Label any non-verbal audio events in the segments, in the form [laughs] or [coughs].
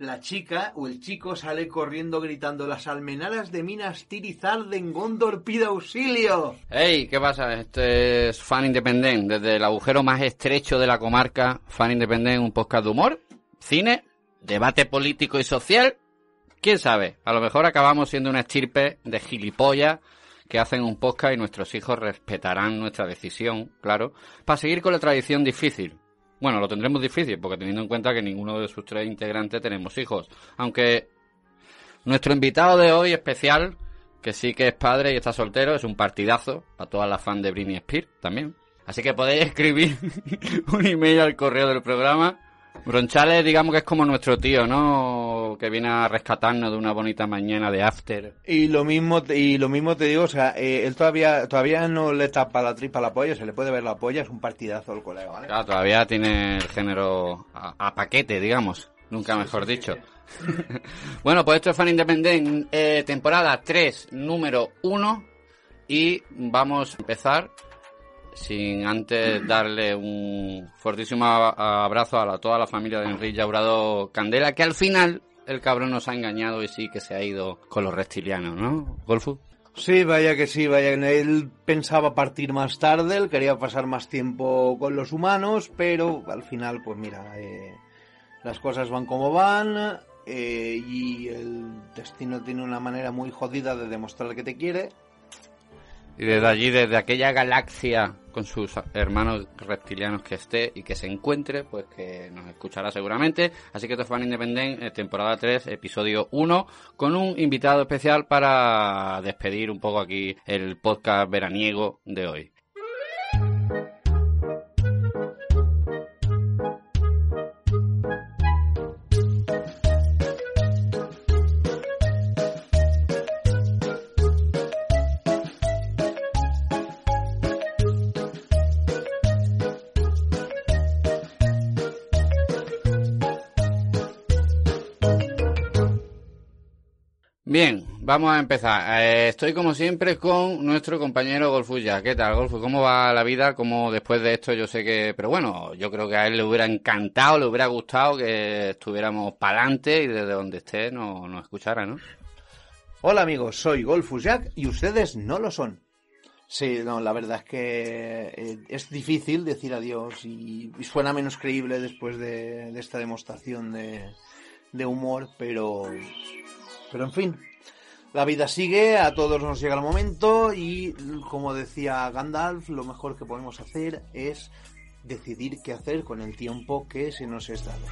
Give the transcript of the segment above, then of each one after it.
la chica o el chico sale corriendo gritando las almenaras de Minas Tirith arden, Gondor pide auxilio. Hey, ¿qué pasa? Este es Fan Independent, desde el agujero más estrecho de la comarca. Fan Independent, un podcast de humor, cine, debate político y social. ¿Quién sabe? A lo mejor acabamos siendo una estirpe de gilipollas que hacen un podcast y nuestros hijos respetarán nuestra decisión, claro, para seguir con la tradición difícil. Bueno, lo tendremos difícil porque teniendo en cuenta que ninguno de sus tres integrantes tenemos hijos. Aunque nuestro invitado de hoy especial, que sí que es padre y está soltero, es un partidazo para todas las fans de Britney Spears también. Así que podéis [laughs] escribir un email al correo del programa Bronchales, digamos que es como nuestro tío, ¿no? Que viene a rescatarnos de una bonita mañana de after. Y lo mismo, y lo mismo te digo, o sea, eh, él todavía, todavía no le tapa la tripa la polla, se le puede ver la polla, es un partidazo el colega, ¿vale? Claro, todavía tiene el género a, a paquete, digamos. Nunca mejor dicho. [laughs] bueno, pues esto es Fan Independent, eh, temporada 3, número 1. Y vamos a empezar sin antes darle un fortísimo abrazo a la- toda la familia de Enrique Llaurado Candela, que al final el cabrón nos ha engañado y sí que se ha ido con los reptilianos, ¿no? Golfu. Sí, vaya que sí, vaya que él pensaba partir más tarde, él quería pasar más tiempo con los humanos, pero al final, pues mira, eh, las cosas van como van eh, y el destino tiene una manera muy jodida de demostrar que te quiere. Y desde allí, desde aquella galaxia con sus hermanos reptilianos que esté y que se encuentre, pues que nos escuchará seguramente. Así que esto es Fan Independent, eh, temporada 3, episodio 1, con un invitado especial para despedir un poco aquí el podcast veraniego de hoy. Vamos a empezar. Eh, estoy como siempre con nuestro compañero Golfuya. ¿Qué tal, Golfu? ¿Cómo va la vida? Como después de esto yo sé que... Pero bueno, yo creo que a él le hubiera encantado, le hubiera gustado que estuviéramos para adelante y desde donde esté nos, nos escuchara, ¿no? Hola amigos, soy Golfus Jack y ustedes no lo son. Sí, no, la verdad es que eh, es difícil decir adiós y, y suena menos creíble después de, de esta demostración de, de humor, pero, pero en fin, la vida sigue, a todos nos llega el momento y como decía Gandalf, lo mejor que podemos hacer es decidir qué hacer con el tiempo que se nos es dado.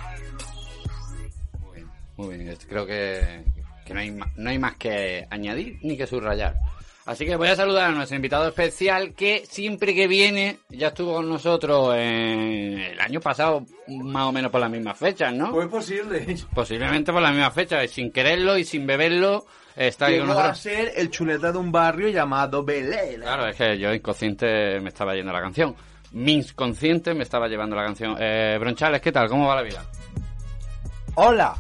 Muy bien, muy bien. Creo que, que no, hay, ma- no hay más que añadir ni que subrayar. Así que voy a saludar a nuestro invitado especial que siempre que viene ya estuvo con nosotros en el año pasado, más o menos por las mismas fechas, ¿no? Pues posible. Posiblemente por las mismas fechas, y sin quererlo y sin beberlo, está ahí con Llegó a nosotros. ser el chuleta de un barrio llamado Belén. Claro, es que yo inconsciente me estaba yendo la canción. Mi inconsciente me estaba llevando la canción. Eh, Bronchales, ¿qué tal? ¿Cómo va la vida? Hola.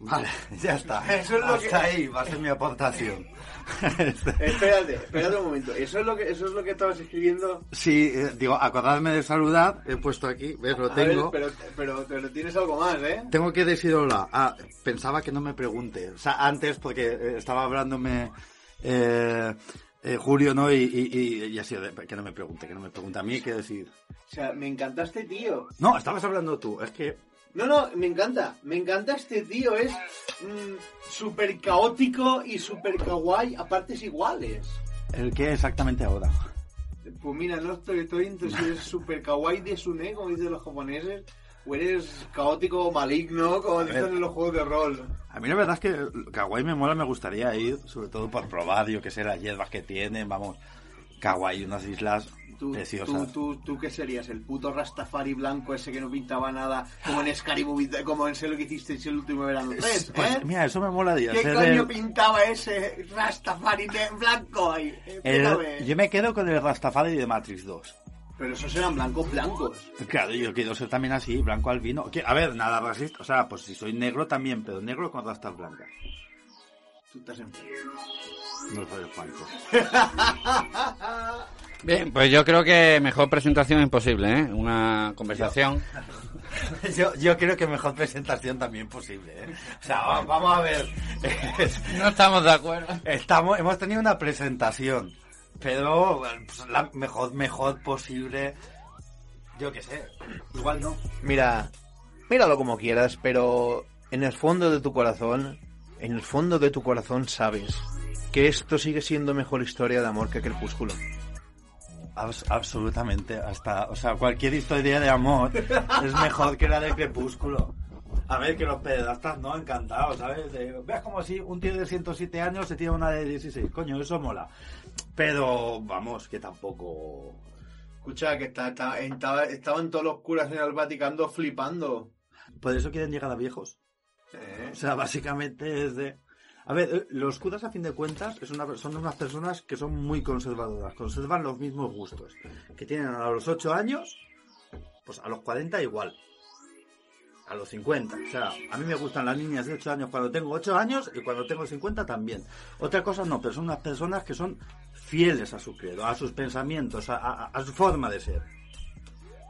Vale, [laughs] ya está. Eso es lo Hasta que- ahí va a ser mi aportación. [laughs] Espérate, espérate un momento. ¿Eso es lo que, eso es lo que estabas escribiendo? Sí, eh, digo, acordadme de saludar, he puesto aquí, ¿ves? Lo ver, tengo. pero, pero, pero tienes algo más, ¿eh? Tengo que decir hola. Ah, pensaba que no me pregunte. O sea, antes, porque eh, estaba hablándome eh, eh, Julio, ¿no? Y, y, y, y así, que no me pregunte, que no me pregunte. A mí, ¿qué decir? O sea, me encanta este tío. No, estabas hablando tú. Es que No, no, me encanta. Me encanta este tío. Es mm, súper caótico y súper kawaii a partes iguales. el que exactamente ahora. Pues mira, no estoy, estoy entre si eres súper kawaii de Sune, como dicen los japoneses, o eres caótico o maligno, como dicen en los juegos de rol. A mí la verdad es que Kawaii me mola, me gustaría ir, sobre todo por probar, yo que sé, las hierbas que tienen, vamos, Kawaii, unas islas Tú, tú, tú, tú qué serías? ¿El puto Rastafari blanco ese que no pintaba nada como en Scary Movie, como en sé lo que hicisteis el último verano 3, ¿eh? mira, eso me molaría. ¿Qué ser coño el- pintaba ese Rastafari de blanco ahí? el- Explícame. yo me quedo con el Rastafari de Matrix 2. Pero esos eran blancos blancos. Claro, yo quiero ser también así, blanco albino. A ver, nada racista. O sea, pues si soy negro también, pero negro con rastas blancas. Tú estás enfermo. No soy Juanco. [laughs] Bien, pues yo creo que mejor presentación imposible, ¿eh? Una conversación. Yo, yo creo que mejor presentación también posible, ¿eh? O sea, va- vamos a ver. No estamos de acuerdo. Estamos, hemos tenido una presentación, pero pues, la mejor, mejor posible. Yo qué sé, igual no. Mira, míralo como quieras, pero en el fondo de tu corazón, en el fondo de tu corazón sabes que esto sigue siendo mejor historia de amor que Crepúsculo. Abs- absolutamente, hasta, o sea, cualquier historia de amor es mejor que la de Crepúsculo. A ver, que los pedastas no, encantados, ¿sabes? De- Veas como si un tío de 107 años se tiene una de 16, coño, eso mola. Pero, vamos, que tampoco... Escucha, que está, está- estaba- estaban todos los curas en el Vaticano flipando. Por eso quieren llegar a viejos. Eh, O sea, básicamente es de... A ver, los curas a fin de cuentas es una- son unas personas que son muy conservadoras, conservan los mismos gustos, que tienen a los 8 años, pues a los 40 igual, a los 50. O sea, a mí me gustan las niñas de 8 años cuando tengo 8 años y cuando tengo 50 también. Otra cosa no, pero son unas personas que son fieles a su credo, a sus pensamientos, a su forma de ser.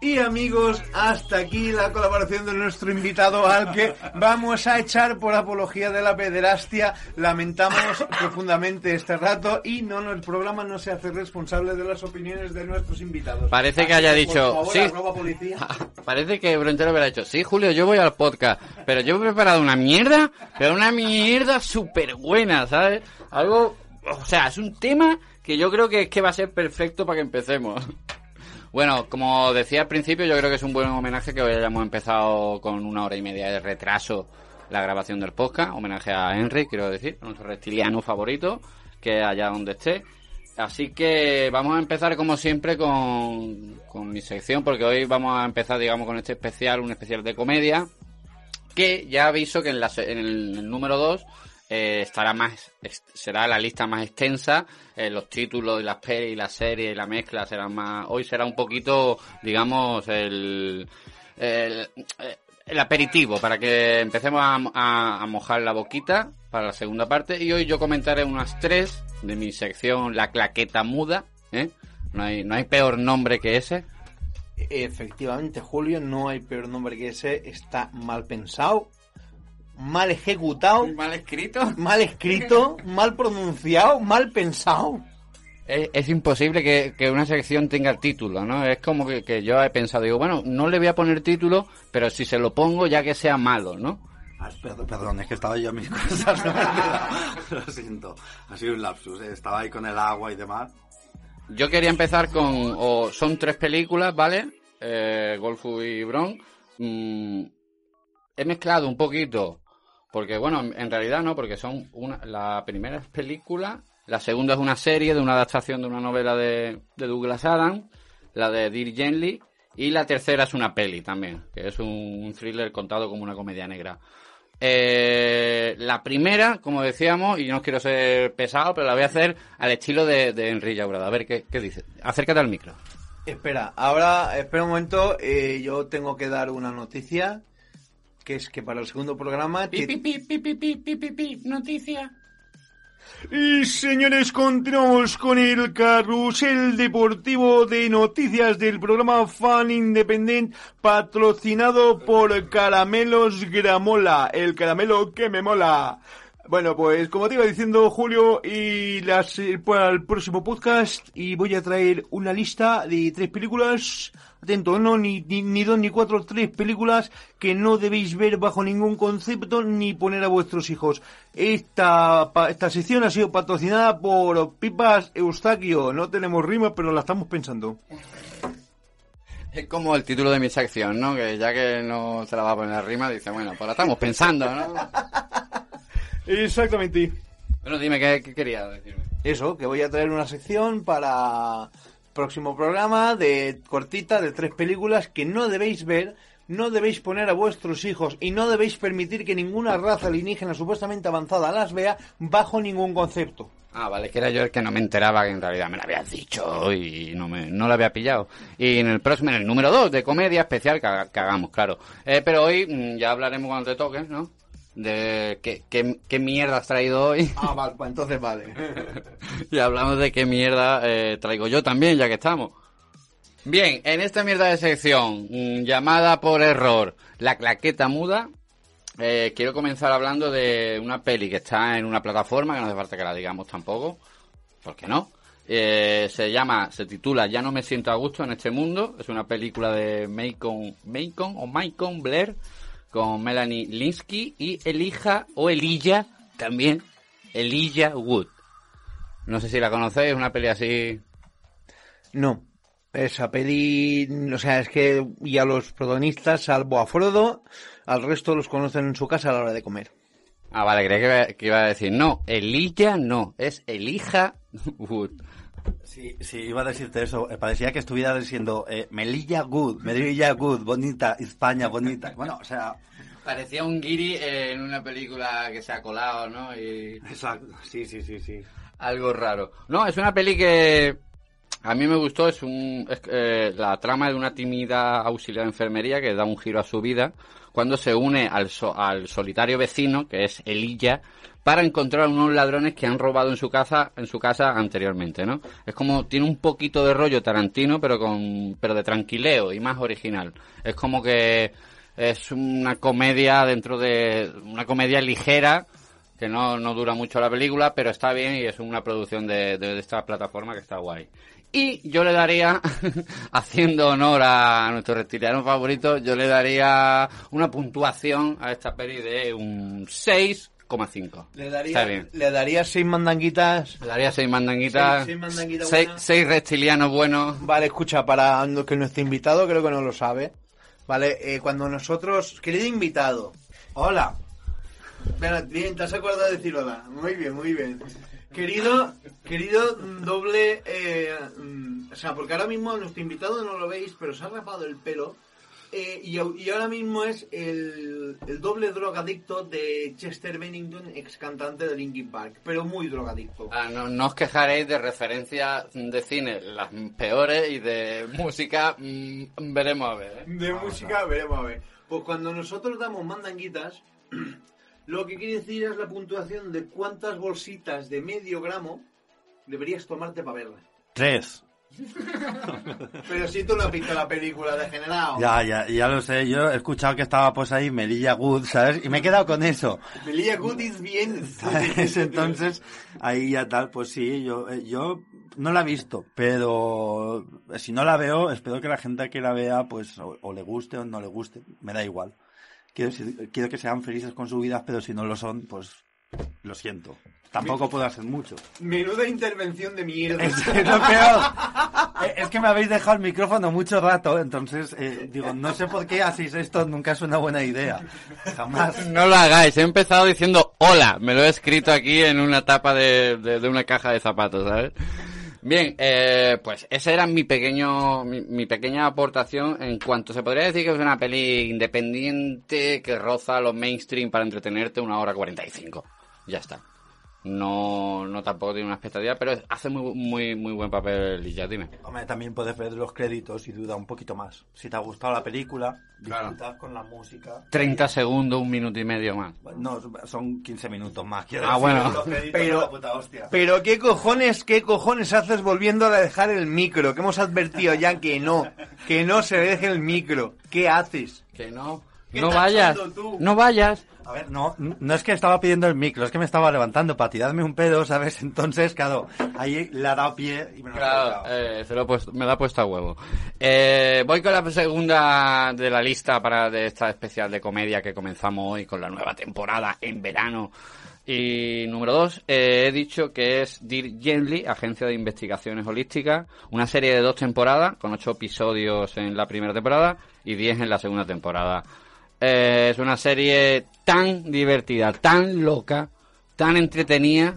Y amigos, hasta aquí la colaboración de nuestro invitado al que vamos a echar por apología de la pederastia. Lamentamos profundamente este rato y no, no, el programa no se hace responsable de las opiniones de nuestros invitados. Parece que haya dicho, favor, sí. policía. [laughs] Parece que Brontero hubiera dicho, sí, Julio, yo voy al podcast, pero yo he preparado una mierda, pero una mierda súper buena, ¿sabes? Algo, o sea, es un tema que yo creo que es que va a ser perfecto para que empecemos. Bueno, como decía al principio, yo creo que es un buen homenaje que hoy hayamos empezado con una hora y media de retraso la grabación del podcast. Homenaje a Henry, quiero decir, nuestro reptiliano favorito, que allá donde esté. Así que vamos a empezar como siempre con, con mi sección, porque hoy vamos a empezar, digamos, con este especial, un especial de comedia, que ya aviso que en, la en el, el número 2 estará más, será la lista más extensa, eh, los títulos y las pelis y la serie y la mezcla serán más, hoy será un poquito, digamos, el, el, el aperitivo para que empecemos a, a- a mojar la boquita para la segunda parte y hoy yo comentaré unas tres de mi sección La Claqueta Muda, ¿eh? No hay, no hay peor nombre que ese. Efectivamente, Julio, no hay peor nombre que ese. Está mal pensado, mal ejecutado, Mal escrito. mal escrito, mal pronunciado, mal pensado. Es, es imposible que, que una sección tenga título, ¿no? Es como que, que yo he pensado, digo, bueno, no le voy a poner título, pero si se lo pongo ya que sea malo, ¿no? Ah, perdón, perdón, es que estaba yo a mis [laughs] cosas. no. Lo siento, ha sido un lapsus. eh, Estaba ahí con el agua y demás. Yo quería empezar con, o son tres películas, ¿vale? Eh, Golfu y Bron. Mm, he mezclado un poquito, porque bueno, en, realidad no, porque son una, la primera es película, la segunda es una serie de una adaptación de una novela de, Douglas Adams, la de Dirk Gently, y la tercera es una peli también, que es un, thriller contado como una comedia negra. Eh, la primera, como decíamos, y no quiero ser pesado, pero la voy a hacer al estilo de, de Enrique Llaurada. A ver, ¿qué, qué dice? Acércate al micro. Espera, ahora, espera un momento, eh, yo tengo que dar una noticia, que es que para el segundo programa... Pi, te- pi, pi, pi, pi, pi, pi, pi, noticia. Y señores, continuamos con el carrusel deportivo de noticias del programa Fan Independent patrocinado por Caramelos Gramola, el caramelo que me mola. Bueno, pues como te iba diciendo Julio, y las eh, para el próximo podcast y voy a traer una lista de tres películas, atento, no ni, ni, ni dos ni cuatro, tres películas que no debéis ver bajo ningún concepto ni poner a vuestros hijos. Esta, esta sección ha sido patrocinada por Pipas Eustaquio, no tenemos rima pero la estamos pensando. Es como el título de mi sección, ¿no? Que ya que no se la va a poner la rima, dice, bueno, pues la estamos pensando, ¿no? [laughs] Exactamente. Bueno, dime, ¿qué, qué querías decirme? Eso, que voy a traer una sección para próximo programa de cortita de tres películas que no debéis ver, no debéis poner a vuestros hijos y no debéis permitir que ninguna raza alienígena supuestamente avanzada las vea bajo ningún concepto. Ah, vale, que era yo el que no me enteraba que en realidad me lo habías dicho y no me no lo había pillado. Y en el próximo, en el número 2 de comedia especial que, que hagamos, claro. Eh, pero hoy mm, ya hablaremos cuando te toque, ¿no? De qué, qué, qué mierda has traído hoy. Ah, vale, pues entonces vale. [laughs] y hablamos de qué mierda eh, traigo yo también, ya que estamos. Bien, en esta mierda de sección, mm, llamada por error La claqueta muda, eh, quiero comenzar hablando de una peli que está en una plataforma, que no hace falta que la digamos tampoco, ¿por qué no? Eh, se llama, se titula Ya no me siento a gusto en este mundo, es una película de Macon, Macon o Macon Blair, con Melanie Linsky y Elija o Elilla también, Elijah Wood. No sé si la conocéis, es una peli así. No. Esa peli, o sea, es que y a los protagonistas, salvo a Frodo, al resto los conocen en su casa a la hora de comer. Ah, vale, creía que iba, a decir, no, Elijah no, es Elija Wood. Sí, sí, iba a decirte eso. Eh, parecía que estuviera diciendo eh, Melilla Good, Melilla Good, bonita, España bonita. Bueno, o sea, Parecía un guiri en una película que se ha colado, ¿no? Y exacto. Sí, sí, sí, sí. algo raro. No, es una peli que a mí me gustó. Es, un, es eh, la trama de una tímida auxiliar de enfermería que da un giro a su vida cuando se une al, so- al solitario vecino, que es Elilla, para encontrar a unos ladrones que han robado en su casa, en su casa anteriormente, ¿no? Es como, tiene un poquito de rollo Tarantino, pero con, pero de tranquileo y más original. Es como que es una comedia dentro de, una comedia ligera, que no, no dura mucho la película, pero está bien y es una producción de, esta plataforma que está guay. Y yo le daría, [laughs] haciendo honor a nuestro reptiliano favorito, yo le daría una puntuación a esta peli de un 6,5. Le Está daría, bien. le daría seis mandanguitas. Le daría seis mandanguitas, Seis- seis mandanguitas seis, buenas. seis reptilianos buenos. Vale, escucha, para que nuestro invitado creo que no lo sabe. Vale, eh, cuando nosotros, querido invitado, hola. Bien, te has acordado de decir hola. Muy bien, muy bien. Querido, querido doble, eh, mm, o sea, porque ahora mismo nuestro invitado no lo veis, pero se ha rapado el pelo. eh, y, y ahora mismo es el, el doble drogadicto de Chester Bennington, ex cantante de Linkin Park, pero muy drogadicto. Ah, no, no os quejaréis de referencias de cine, las peores, y de música, mm, veremos a ver. ¿eh? De música, veremos a ver. Pues cuando nosotros damos mandanguitas, [clears throat] lo que quiere decir es la puntuación de cuántas bolsitas de medio gramo deberías tomarte para verla. Tres. [laughs] Pero si tú no has visto la película degenerado. Ya, ya, ya lo sé. Yo he escuchado que estaba pues ahí Melilla Good, ¿sabes? Y me he quedado con eso. Melia Goodies bien. ¿sabes? Entonces, ahí ya tal, pues sí, yo, eh, yo no la he visto, pero si no la veo, espero que la gente que la vea, pues, o, o le guste o no le guste, me da igual. Quiero, que sean felices con su vida, pero si no lo son, pues, lo siento. Tampoco puedo hacer mucho. Menuda intervención de mierda. Es, es lo peor. Eh, Es que me habéis dejado el micrófono mucho rato, entonces, eh, digo, no sé por qué hacéis esto, nunca es una buena idea. Jamás. No lo hagáis, he empezado diciendo hola, me lo he escrito aquí en una tapa de, de- de una caja de zapatos, ¿sabes? Bien, eh, pues esa era mi pequeño, mi, mi pequeña aportación en cuanto se podría decir que es una peli independiente que roza los mainstream para entretenerte una hora 45. Ya está. No, no tampoco tiene una expectativa, pero hace muy, muy, muy buen papel y ya dime. Hombre, también puedes ver los créditos y duda un poquito más. Si te ha gustado la película, Claro. disfrutas con la música. 30 segundos, un minuto y medio más. No, son 15 minutos más. quiero Ah, decir, bueno. los Pero- son la puta hostia. Pero qué cojones, qué cojones haces volviendo a dejar el micro, que hemos advertido ya que no, que no se deje el micro. ¿Qué haces? Que no, ¿Qué no vayas, no vayas. A ver, no, no es que estaba pidiendo el micro, es que me estaba levantando para tirarme un pedo, ¿sabes? [laughs] Entonces, claro, ahí le ha dado pie y me lo ha Claro, eh, se lo he puesto- me lo ha puesto a huevo. Eh, voy con la segunda de la lista para de esta especial de comedia que comenzamos hoy con la nueva temporada en verano. Y número dos, eh, he dicho que es Dear Gently, Agencia de Investigaciones Holísticas, una serie de dos temporadas, con ocho episodios en la primera temporada y diez en la segunda temporada. Eh, es una serie tan divertida, tan loca, tan entretenida,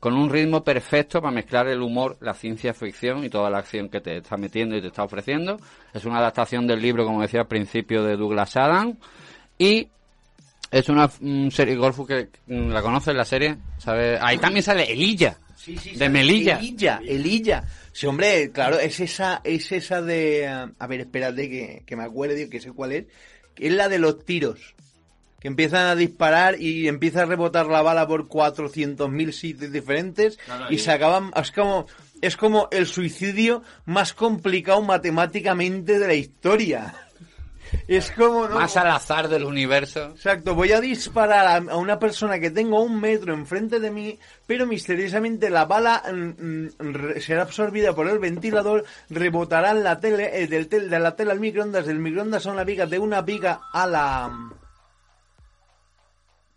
con un ritmo perfecto para mezclar el humor, la ciencia ficción y toda la acción que te está metiendo y te está ofreciendo. Es una adaptación del libro, como decía al principio, de Douglas Adams. Y es una mm, serie, Golfo, que mm, la conoces, la serie, ¿sabes? Ahí también sale Elilla. Sí, sí, De Melilla. Elilla, Elilla. Sí, hombre, claro, es esa, es esa de... eh, A ver, espérate que, que me acuerde, que sé cuál es. Que es la de los tiros. que empiezan a disparar y empieza a rebotar la bala por 400.000 sitios diferentes y se acaban... Es como, es como el suicidio más complicado matemáticamente de la historia. Es como... ¿no? Más al azar del universo. Exacto, voy a disparar a, a una persona que tengo un metro enfrente de mí, pero misteriosamente la bala mm, mm, será absorbida por el ventilador, rebotará en la tele, eh, del tel- de la tele al microondas, del microondas a una viga, de una viga a la...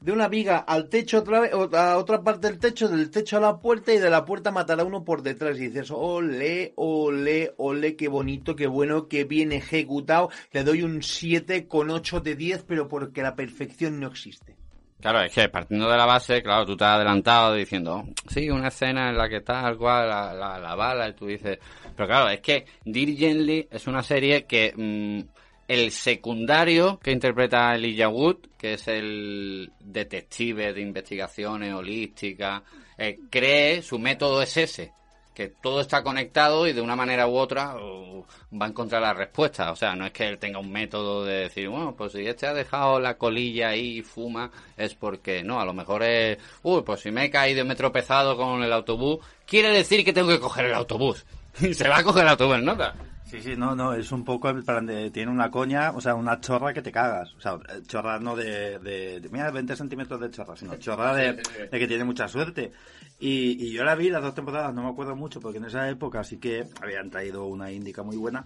De una viga al techo otra vez, a otra parte del techo, del techo a la puerta y de la puerta matará uno por detrás. Y dices, ole, ole, ole, qué bonito, qué bueno, qué bien ejecutado. Le doy un 7 con 8 de 10, pero porque la perfección no existe. Claro, es que partiendo de la base, claro, tú te has adelantado diciendo, "Oh, sí, una escena en la que tal cual, la, la, la bala, y tú dices... Pero claro, es que Dirk Gently es una serie que mm, el secundario que interpreta Elijah Wood, que es el detective de investigaciones holísticas, eh, cree, su método es ese, que todo está conectado y de una manera u otra uh, va a encontrar la respuesta. O sea, no es que él tenga un método de decir, bueno, pues si este ha dejado la colilla ahí y fuma, es porque no, a lo mejor es, uy, pues si me he caído y me he tropezado con el autobús, quiere decir que tengo que coger el autobús. [laughs] Y se va a coger el autobús, ¿nota? Sí, sí, no, no, es un poco el plan de, tiene una coña, o sea, una chorra que te cagas. O sea, chorra no de, de, de- mira, 20 centímetros de chorra, sino chorra de, de que tiene mucha suerte. Y, y yo la vi las dos temporadas, no me acuerdo mucho, porque en esa época sí que habían traído una índica muy buena.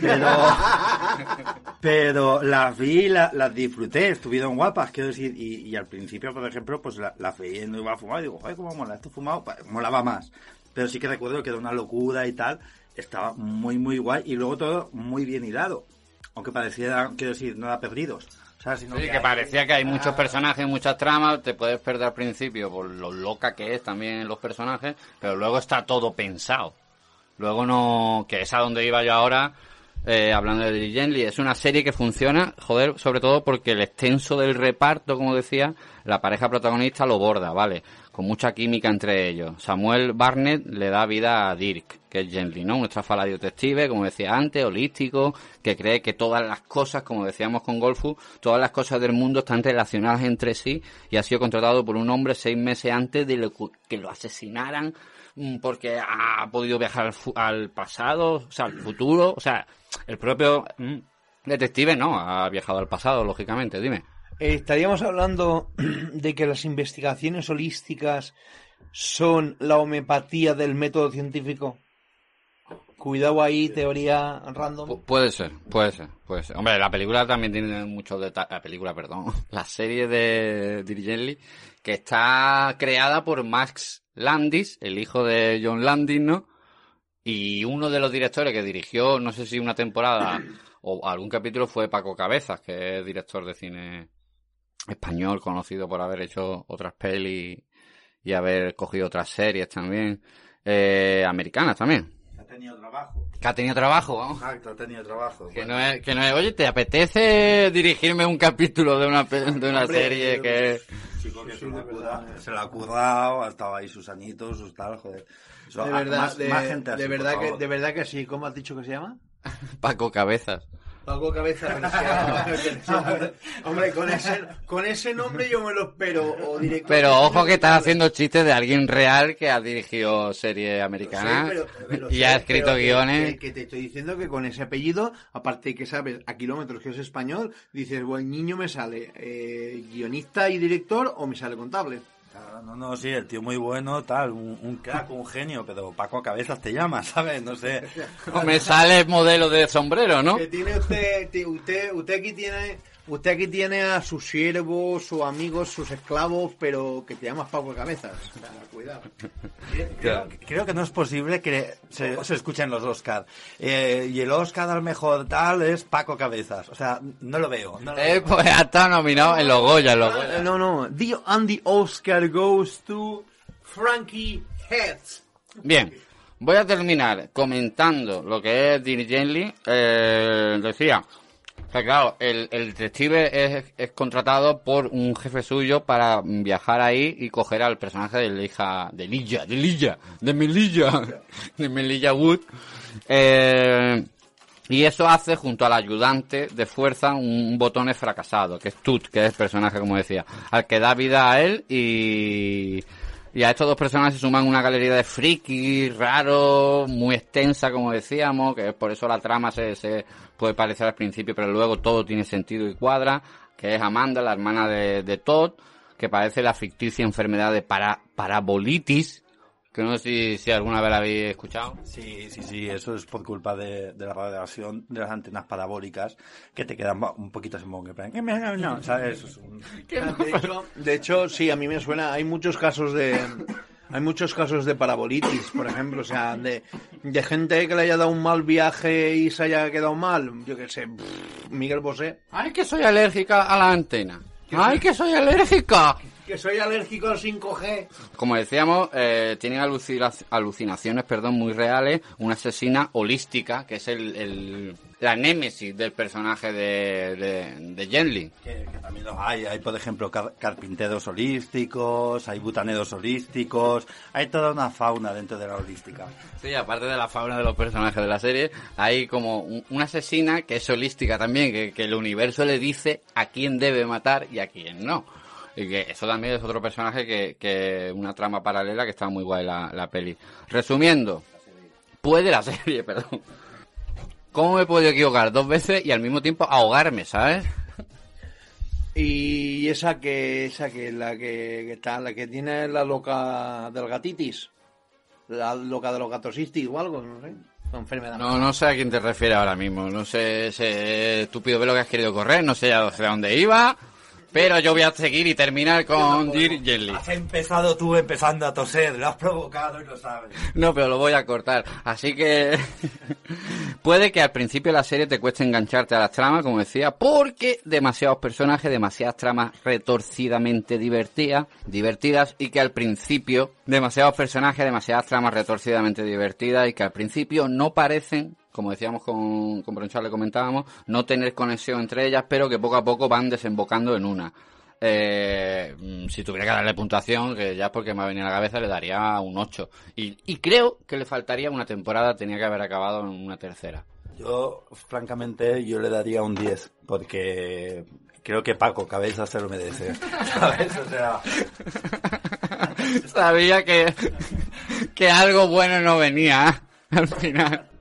Pero, [laughs] pero las vi la- las disfruté, estuvieron guapas, quiero decir, y, y al principio, por ejemplo, pues la, la veía y no iba a fumar y digo, joder, cómo mola, esto fumado, molaba más. Pero sí que recuerdo que era una locura y tal, estaba muy, muy guay y luego todo muy bien hilado. Aunque pareciera, quiero decir, no era perdidos. O sea, sino Sí, que que hay- parecía que hay muchos personajes, muchas tramas, te puedes perder al principio por lo loca que es también los personajes, pero luego está todo pensado. Luego no, que es a donde iba yo ahora, eh, hablando de Dirk Gently, es una serie que funciona, joder, sobre todo porque el extenso del reparto, como decía, la pareja protagonista lo borda, ¿vale? Con mucha química entre ellos. Samuel Barnett le da vida a Dirk, que es Gently, ¿no? Un estrafalario detective, como decía antes, holístico, que cree que todas las cosas, como decíamos con Golfu, todas las cosas del mundo están relacionadas entre sí y ha sido contratado por un hombre seis meses antes de lo que lo asesinaran mm, porque ha podido viajar al, al pasado, o sea, al futuro, o sea, el propio mm, detective no, ha viajado al pasado, lógicamente, dime. Eh, Estaríamos hablando [clears throat] de que las investigaciones holísticas son la homeopatía del método científico. Cuidado ahí, teoría random. Pu- puede ser, puede ser, puede ser. Hombre, la película también tiene muchos detalles, la película, perdón, [laughs] la serie de Dirk Gently, que está creada por Max Landis, el hijo de John Landis, ¿no? Y uno de los directores que dirigió, no sé si una temporada o algún capítulo fue Paco Cabezas, que es director de cine español, conocido por haber hecho otras pelis y haber cogido otras series también, eh, americanas también. Ha tenido trabajo. Que ha tenido trabajo, vamos. Exacto, ha tenido trabajo. Que no es, que no es, oye, ¿te apetece dirigirme un capítulo de una, pe- de una Hombre, serie que... chico que se, lo ha se lo ha currado, ha estado ahí sus añitos, sus tal, joder. Eso, De ah, verdad, más, de, más gente así, de verdad que, de verdad que sí. ¿Cómo has dicho que se llama? Paco Cabezas. Paco Cabeza, [laughs] hombre, con ese, con ese nombre yo me lo espero. O Pero ojo que estás haciendo chistes de alguien real que ha dirigido series americanas Sí, pero- pero y sé, ha escrito pero guiones. Que, que te estoy diciendo que con ese apellido, aparte de que sabes a kilómetros que es español, dices, buen niño me sale eh, guionista y director o me sale contable. Claro, no, no, sí, el tío muy bueno, tal, un, un crack, un genio, pero Paco Cabezas te llama, [laughs] ¿sabes? No sé. [laughs] Me sale modelo de sombrero, ¿no? Que tiene usted, usted, usted aquí tiene, usted aquí tiene a sus siervos, sus amigos, sus esclavos, pero que te llamas Paco Cabezas. O sea, cuidado. Creo, creo que no es posible que se, se escuchen los Oscar. Eh, y el Oscar al mejor tal es Paco Cabezas. O sea, no lo veo. No lo Eh, veo. pues ha estado nominado en los Goya, en los Goya. No, no. The, and the Oscar goes to Frankie Heads. Bien, voy a terminar comentando lo que es Dirk Gently. Eh, decía claro, el, el detective es, es contratado por un jefe suyo para viajar ahí y coger al personaje de la hija de Lilla, de Lilla, de Melilla, [laughs] de Melilla Wood. Eh, Y eso hace, junto al ayudante de fuerza, un botón fracasado, que es Tut, que es el personaje, como decía, al que da vida a él y, y a estos dos personajes se suman una galería de friki, raro, muy extensa, como decíamos, que por eso la trama se puede parecer al principio, pero luego todo tiene sentido y cuadra, que es Amanda, la hermana de, de Todd, que padece la ficticia enfermedad de para, parabolitis, que no sé si, si alguna vez la habéis escuchado. Sí, sí, sí, eso es por culpa de, de la radiación de las antenas parabólicas que te quedan un poquito sin que plan, no, no, ¿sabes? Eso es un... [laughs] De hecho, de hecho, sí, a mí me suena, hay muchos casos de... Hay muchos casos de parabolitis, por ejemplo, o sea, de, de gente que le haya dado un mal viaje y se haya quedado mal. Yo qué sé, pff, Miguel Bosé. ¡Ay, que soy alérgica a la antena! ¡Ay, que soy alérgica! Que soy alérgico al 5G. Como decíamos, eh, tienen alucina- alucinaciones perdón, muy reales. Una asesina holística, que es el, el- la némesis del personaje de, de, de Jen Li. Que, que también los hay. Hay, por ejemplo, car- carpinteros holísticos, hay butaneros holísticos, hay toda una fauna dentro de la holística. Sí, aparte de la fauna de los personajes de la serie, hay como un- una asesina que es holística también, que, que el universo le dice a quién debe matar y a quién no. Y que eso también es otro personaje que, que una trama paralela que está muy guay la, la peli. Resumiendo, puede la [laughs] serie, perdón. ¿Cómo me he podido equivocar dos veces y al mismo tiempo ahogarme, ¿sabes? Y esa que, esa que, la que, que está, la que tiene la loca del gatitis. La loca de los gatosistis o algo, no sé. Enfermedad. No, no sé a quién te refieres ahora mismo. No sé ese estúpido velo que has querido correr, no sé a dónde iba. Pero yo voy a seguir y terminar con Dear Jelly. Has empezado tú empezando a toser, lo has provocado y lo sabes. No, pero lo voy a cortar. Así que [laughs] puede que al principio de la serie te cueste engancharte a las tramas, como decía, porque demasiados personajes, demasiadas tramas retorcidamente divertidas, divertidas y que al principio demasiados personajes, demasiadas tramas retorcidamente divertidas y que al principio no parecen como decíamos con, con le comentábamos, no tener conexión entre ellas, pero que poco a poco van desembocando en una. Eh, mm, si tuviera que darle puntuación, que ya es porque me ha venido a la cabeza, le daría un 8. Y, y creo que le faltaría una temporada, tenía que haber acabado en una tercera. Yo, francamente, yo le daría un 10, porque creo que Paco Cabeza se lo merece. [laughs] ¿Sabes? O sea, [laughs] Sabía que, que algo bueno no venía ¿eh? al final.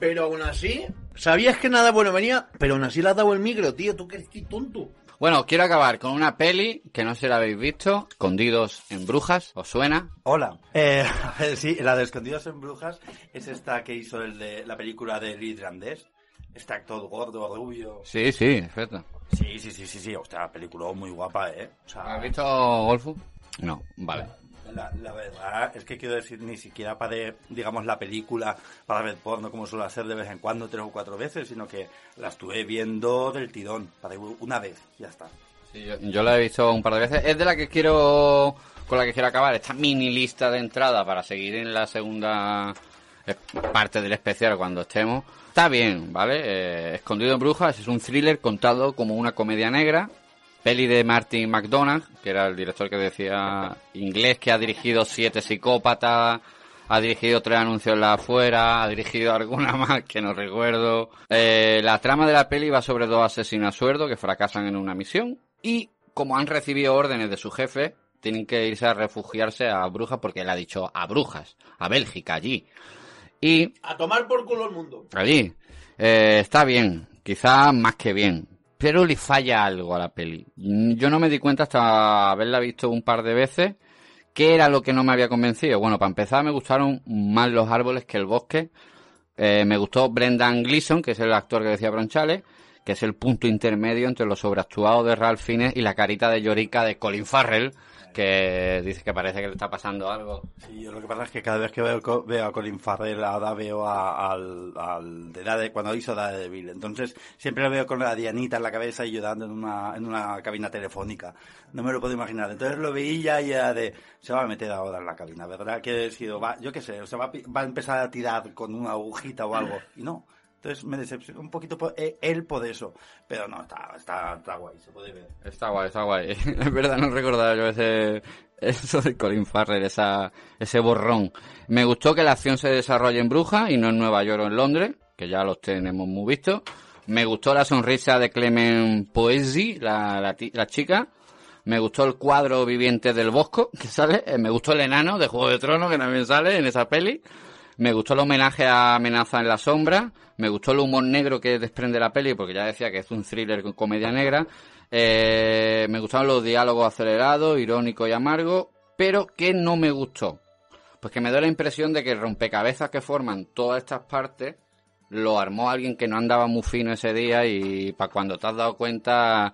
Pero aún así, sabías que nada bueno venía, pero aún así le has dado el micro, tío. Tú que eres tonto. Bueno, quiero acabar con una peli que no sé si la habéis visto, Escondidos en Brujas, ¿os suena? hola. Eh, [laughs] sí, la de Escondidos en Brujas es esta que hizo el de la película de Lee Irlandés. Este actor gordo, rubio. Sí, sí, perfecto. Sí, sí, sí, sí, sí. Hostia, la película muy guapa, ¿eh? O sea, ¿Has visto Golfo? No, vale. La, la verdad es que quiero decir, ni siquiera para, digamos, la película para ver porno como suele hacer de vez en cuando, tres o cuatro veces, sino que la estuve viendo del tirón, para una vez, ya está. Sí, yo, yo la he visto un par de veces. Es de la que quiero, con la que quiero acabar esta mini lista de entrada para seguir en la segunda eh, parte del especial cuando estemos. Está bien, ¿vale? Eh, Escondido en Brujas es un thriller contado como una comedia negra. Peli de Martin McDonagh, que era el director que decía inglés, que ha dirigido Siete Psicópatas, ha dirigido tres anuncios en la afuera, ha dirigido alguna [laughs] más que no recuerdo. Eh, la trama de la peli va sobre dos asesinos a sueldo que fracasan en una misión y como han recibido órdenes de su jefe, tienen que irse a refugiarse a Brujas porque él ha dicho a Brujas, a Bélgica, allí. Y A tomar por culo el mundo. allí eh, está bien, quizá más que bien, pero falla algo a la peli. Mm, Yo no me di cuenta hasta haberla visto un par de veces qué era lo que no me había convencido. Bueno, para empezar me gustaron más los árboles que el bosque. Eh, me gustó Brendan Gleeson, que es el actor que decía Bronchales, que es el punto intermedio entre lo sobreactuado de Ralph Fiennes y la carita de llorica de Colin Farrell, que dice que parece que le está pasando algo. Sí, yo lo que pasa es que cada vez que veo, veo a Colin Farrell, ahora veo al, al de Dade- cuando hizo Daredevil. Entonces, siempre lo veo con la Dianita en la cabeza y llorando en una, en una cabina telefónica. No me lo puedo imaginar. Entonces lo veía y ya de, se va a meter ahora en la cabina, ¿verdad? Que he sido, va, yo qué sé, o sea, va, va a empezar a tirar con una agujita o algo. Y no. Entonces me decepcionó un poquito por, eh, él por eso. Pero no, está, está, está guay, se puede ver. Está guay, está guay. [laughs] Es verdad, no recordaba yo ese, eso de Colin Farrell, esa, ese borrón. Me gustó que la acción se desarrolle en Bruja y no en Nueva York o en Londres. que ya los tenemos muy vistos. Me gustó la sonrisa de Clement Poesi, la, la, la chica. Me gustó el cuadro viviente del Bosco, [laughs] que sale. Eh, Me gustó el enano de Juego de Tronos, que también sale en esa peli. Me gustó el homenaje a Amenaza en la Sombra. Me gustó el humor negro que desprende la peli, porque ya decía que es un thriller con comedia negra. Eh, me gustaron los diálogos acelerados, irónicos y amargos. Pero que no me gustó. Pues que me da la impresión de que el rompecabezas que forman todas estas partes lo armó alguien que no andaba muy fino ese día y para cuando te has dado cuenta,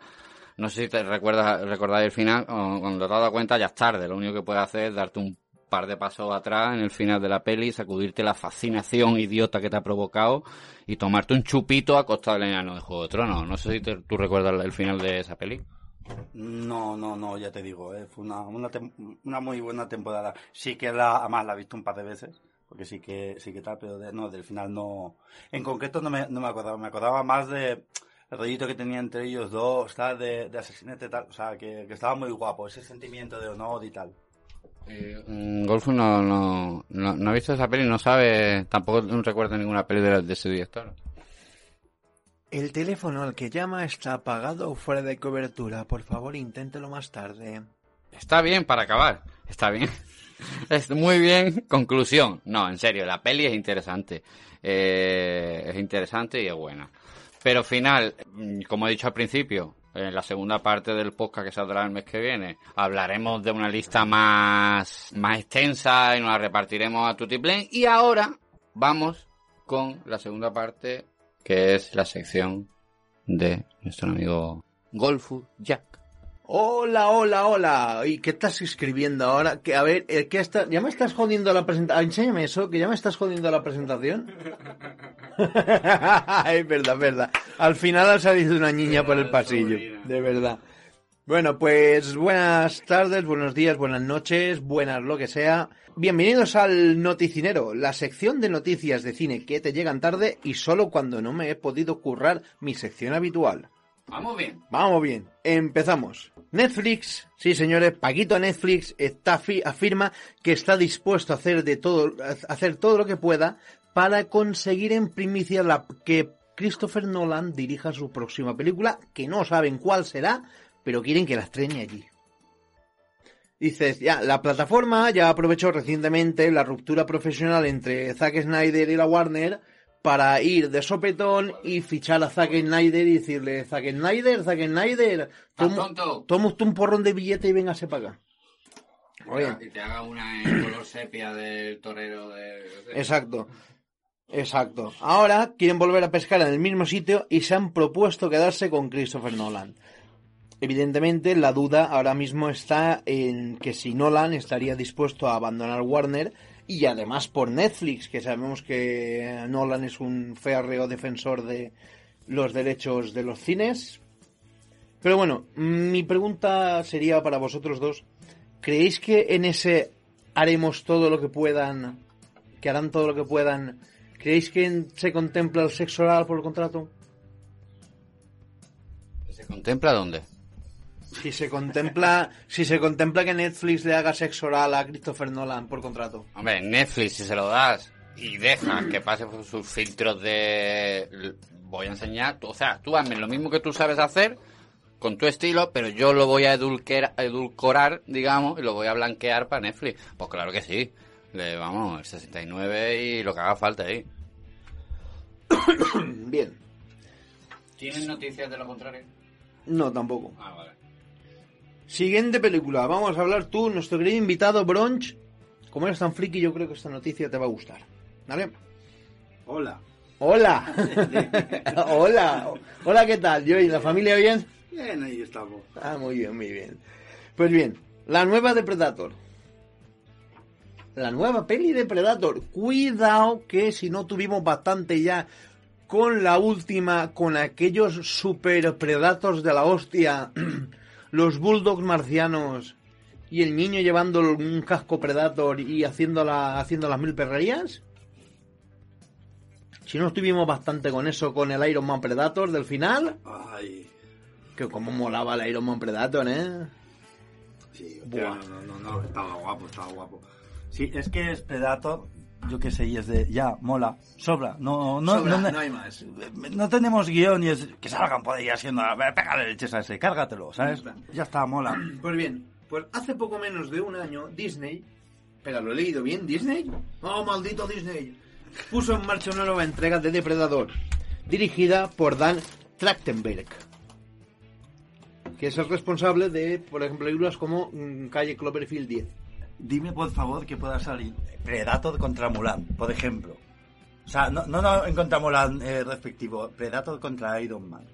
no sé si te recuerdas recordar el final, cuando te has dado cuenta ya es tarde, lo único que puedes hacer es darte un par de pasos atrás en el final de la peli, sacudirte la fascinación idiota que te ha provocado y tomarte un chupito a costa del enano de Juego de Tronos. No sé si te- tú recuerdas el final de esa peli. No, no, no, ya te digo, eh, fue una, una, una muy buena temporada. Sí que la, además la he visto un par de veces, porque sí que, sí que tal, pero de- no, del final no. En concreto no me, no me acordaba, me acordaba más de el rollito que tenía entre ellos dos, tal, de, de asesinato tal, o sea, que, que estaba muy guapo, ese sentimiento de honor y tal. Mm, Golfo no, no, no, no ha visto esa peli, no sabe, tampoco recuerda ninguna peli de, de ese director. El teléfono al que llama está apagado o fuera de cobertura. Por favor, inténtelo más tarde. Está bien para acabar, está bien. [laughs] Es muy bien. Conclusión. No, en serio, la peli es interesante. Eh, es interesante y es buena. Pero final, mm, como he dicho al principio, en la segunda parte del podcast que saldrá el mes que viene, hablaremos de una lista más, más extensa y nos la repartiremos a Tutiplén. Y ahora vamos con la segunda parte, que es la sección de nuestro amigo Golfu Jack. Hola, hola, hola. ¿Y qué estás escribiendo ahora? Que, a ver, eh, ¿qué está... ¿ya me estás jodiendo la presentación? Enséñame eso, que ya me estás jodiendo la presentación. [laughs] es verdad, es verdad. Al final ha salido una niña por el pasillo. De verdad. Bueno, pues buenas tardes, buenos días, buenas noches, buenas lo que sea. Bienvenidos al Noticinero, la sección de noticias de cine que te llegan tarde y solo cuando no me he podido currar mi sección habitual. Vamos bien. Vamos bien, empezamos. Netflix, sí señores, Paquito Netflix está afi- afirma que está dispuesto a hacer de todo, hacer todo lo que pueda para conseguir en primicia la, que Christopher Nolan dirija su próxima película, que no saben cuál será, pero quieren que la estrene allí. Dices, ya, la plataforma ya aprovechó recientemente la ruptura profesional entre Zack Snyder y la Warner para ir de sopetón y fichar a Zack Snyder y decirle, Zack Snyder, Zack Snyder, toma, un porrón de billete y véngase para acá. Oye, Y te haga una en color sepia del torero de... Exacto. Exacto. Ahora quieren volver a pescar en el mismo sitio y se han propuesto quedarse con Christopher Nolan. Evidentemente, la duda ahora mismo está en que si Nolan estaría dispuesto a abandonar Warner y además por Netflix, que sabemos que Nolan es un férreo defensor de los derechos de los cines. Pero bueno, mi pregunta sería para vosotros dos. ¿Creéis que en ese haremos todo lo que puedan, que harán todo lo que puedan? ¿Creéis que se contempla el sexo oral por el contrato? ¿Se contempla dónde? Si se contempla, si se contempla que Netflix le haga sexo oral a Christopher Nolan por contrato. Hombre, Netflix, si se lo das y dejas que pase por sus filtros de... Voy a enseñar, o sea, tú hazme lo mismo que tú sabes hacer con tu estilo, pero yo lo voy a edulquer- edulcorar, digamos, y lo voy a blanquear para Netflix. Pues claro que sí. Le, vamos, el 69 y lo que haga falta ahí. [coughs] Bien. ¿Tienes noticias de lo contrario? No, tampoco. Ah, vale. Siguiente película. Vamos a hablar tú, nuestro querido invitado Bronch. Como eres tan friki, yo creo que esta noticia te va a gustar. ¿Vale? Hola. Hola. [laughs] Hola. Hola, ¿qué tal? ¿Yo y la familia bien? Bien, ahí estamos. Ah, muy bien, muy bien. Pues bien, la nueva de Predator. La nueva peli de Predator. Cuidado que si no tuvimos bastante ya con la última, con aquellos super predators de la hostia, [clears throat] los bulldogs marcianos y el niño llevando un casco Predator y haciendo, la, haciendo las mil perrerías. Si no estuvimos bastante con eso, con el Iron Man Predator del final, Ay. que como molaba el Iron Man Predator, ¿eh? Sí, Buah. no, no, no, no, estaba guapo, estaba guapo. Sí, es que es Predator, yo qué sé, y es de, ya, mola, sobra, no, no, Sobra, no, no hay más. no tenemos guion y es que salgan por ahí haciendo, pégale leches a ese, cárgatelo, ¿sabes? Ya está, mola. Pues bien, pues hace poco menos de un año Disney, pero lo he leído bien, Disney, oh maldito Disney, puso en marcha una nueva entrega de Depredador, dirigida por Dan Trachtenberg, que es el responsable de, por ejemplo, películas como mm, Calle Cloverfield 10. Dime, por favor, que pueda salir Predator contra Mulan, por ejemplo. O sea, no, no, no en contra Mulan eh, respectivo, Predator contra Iron Man.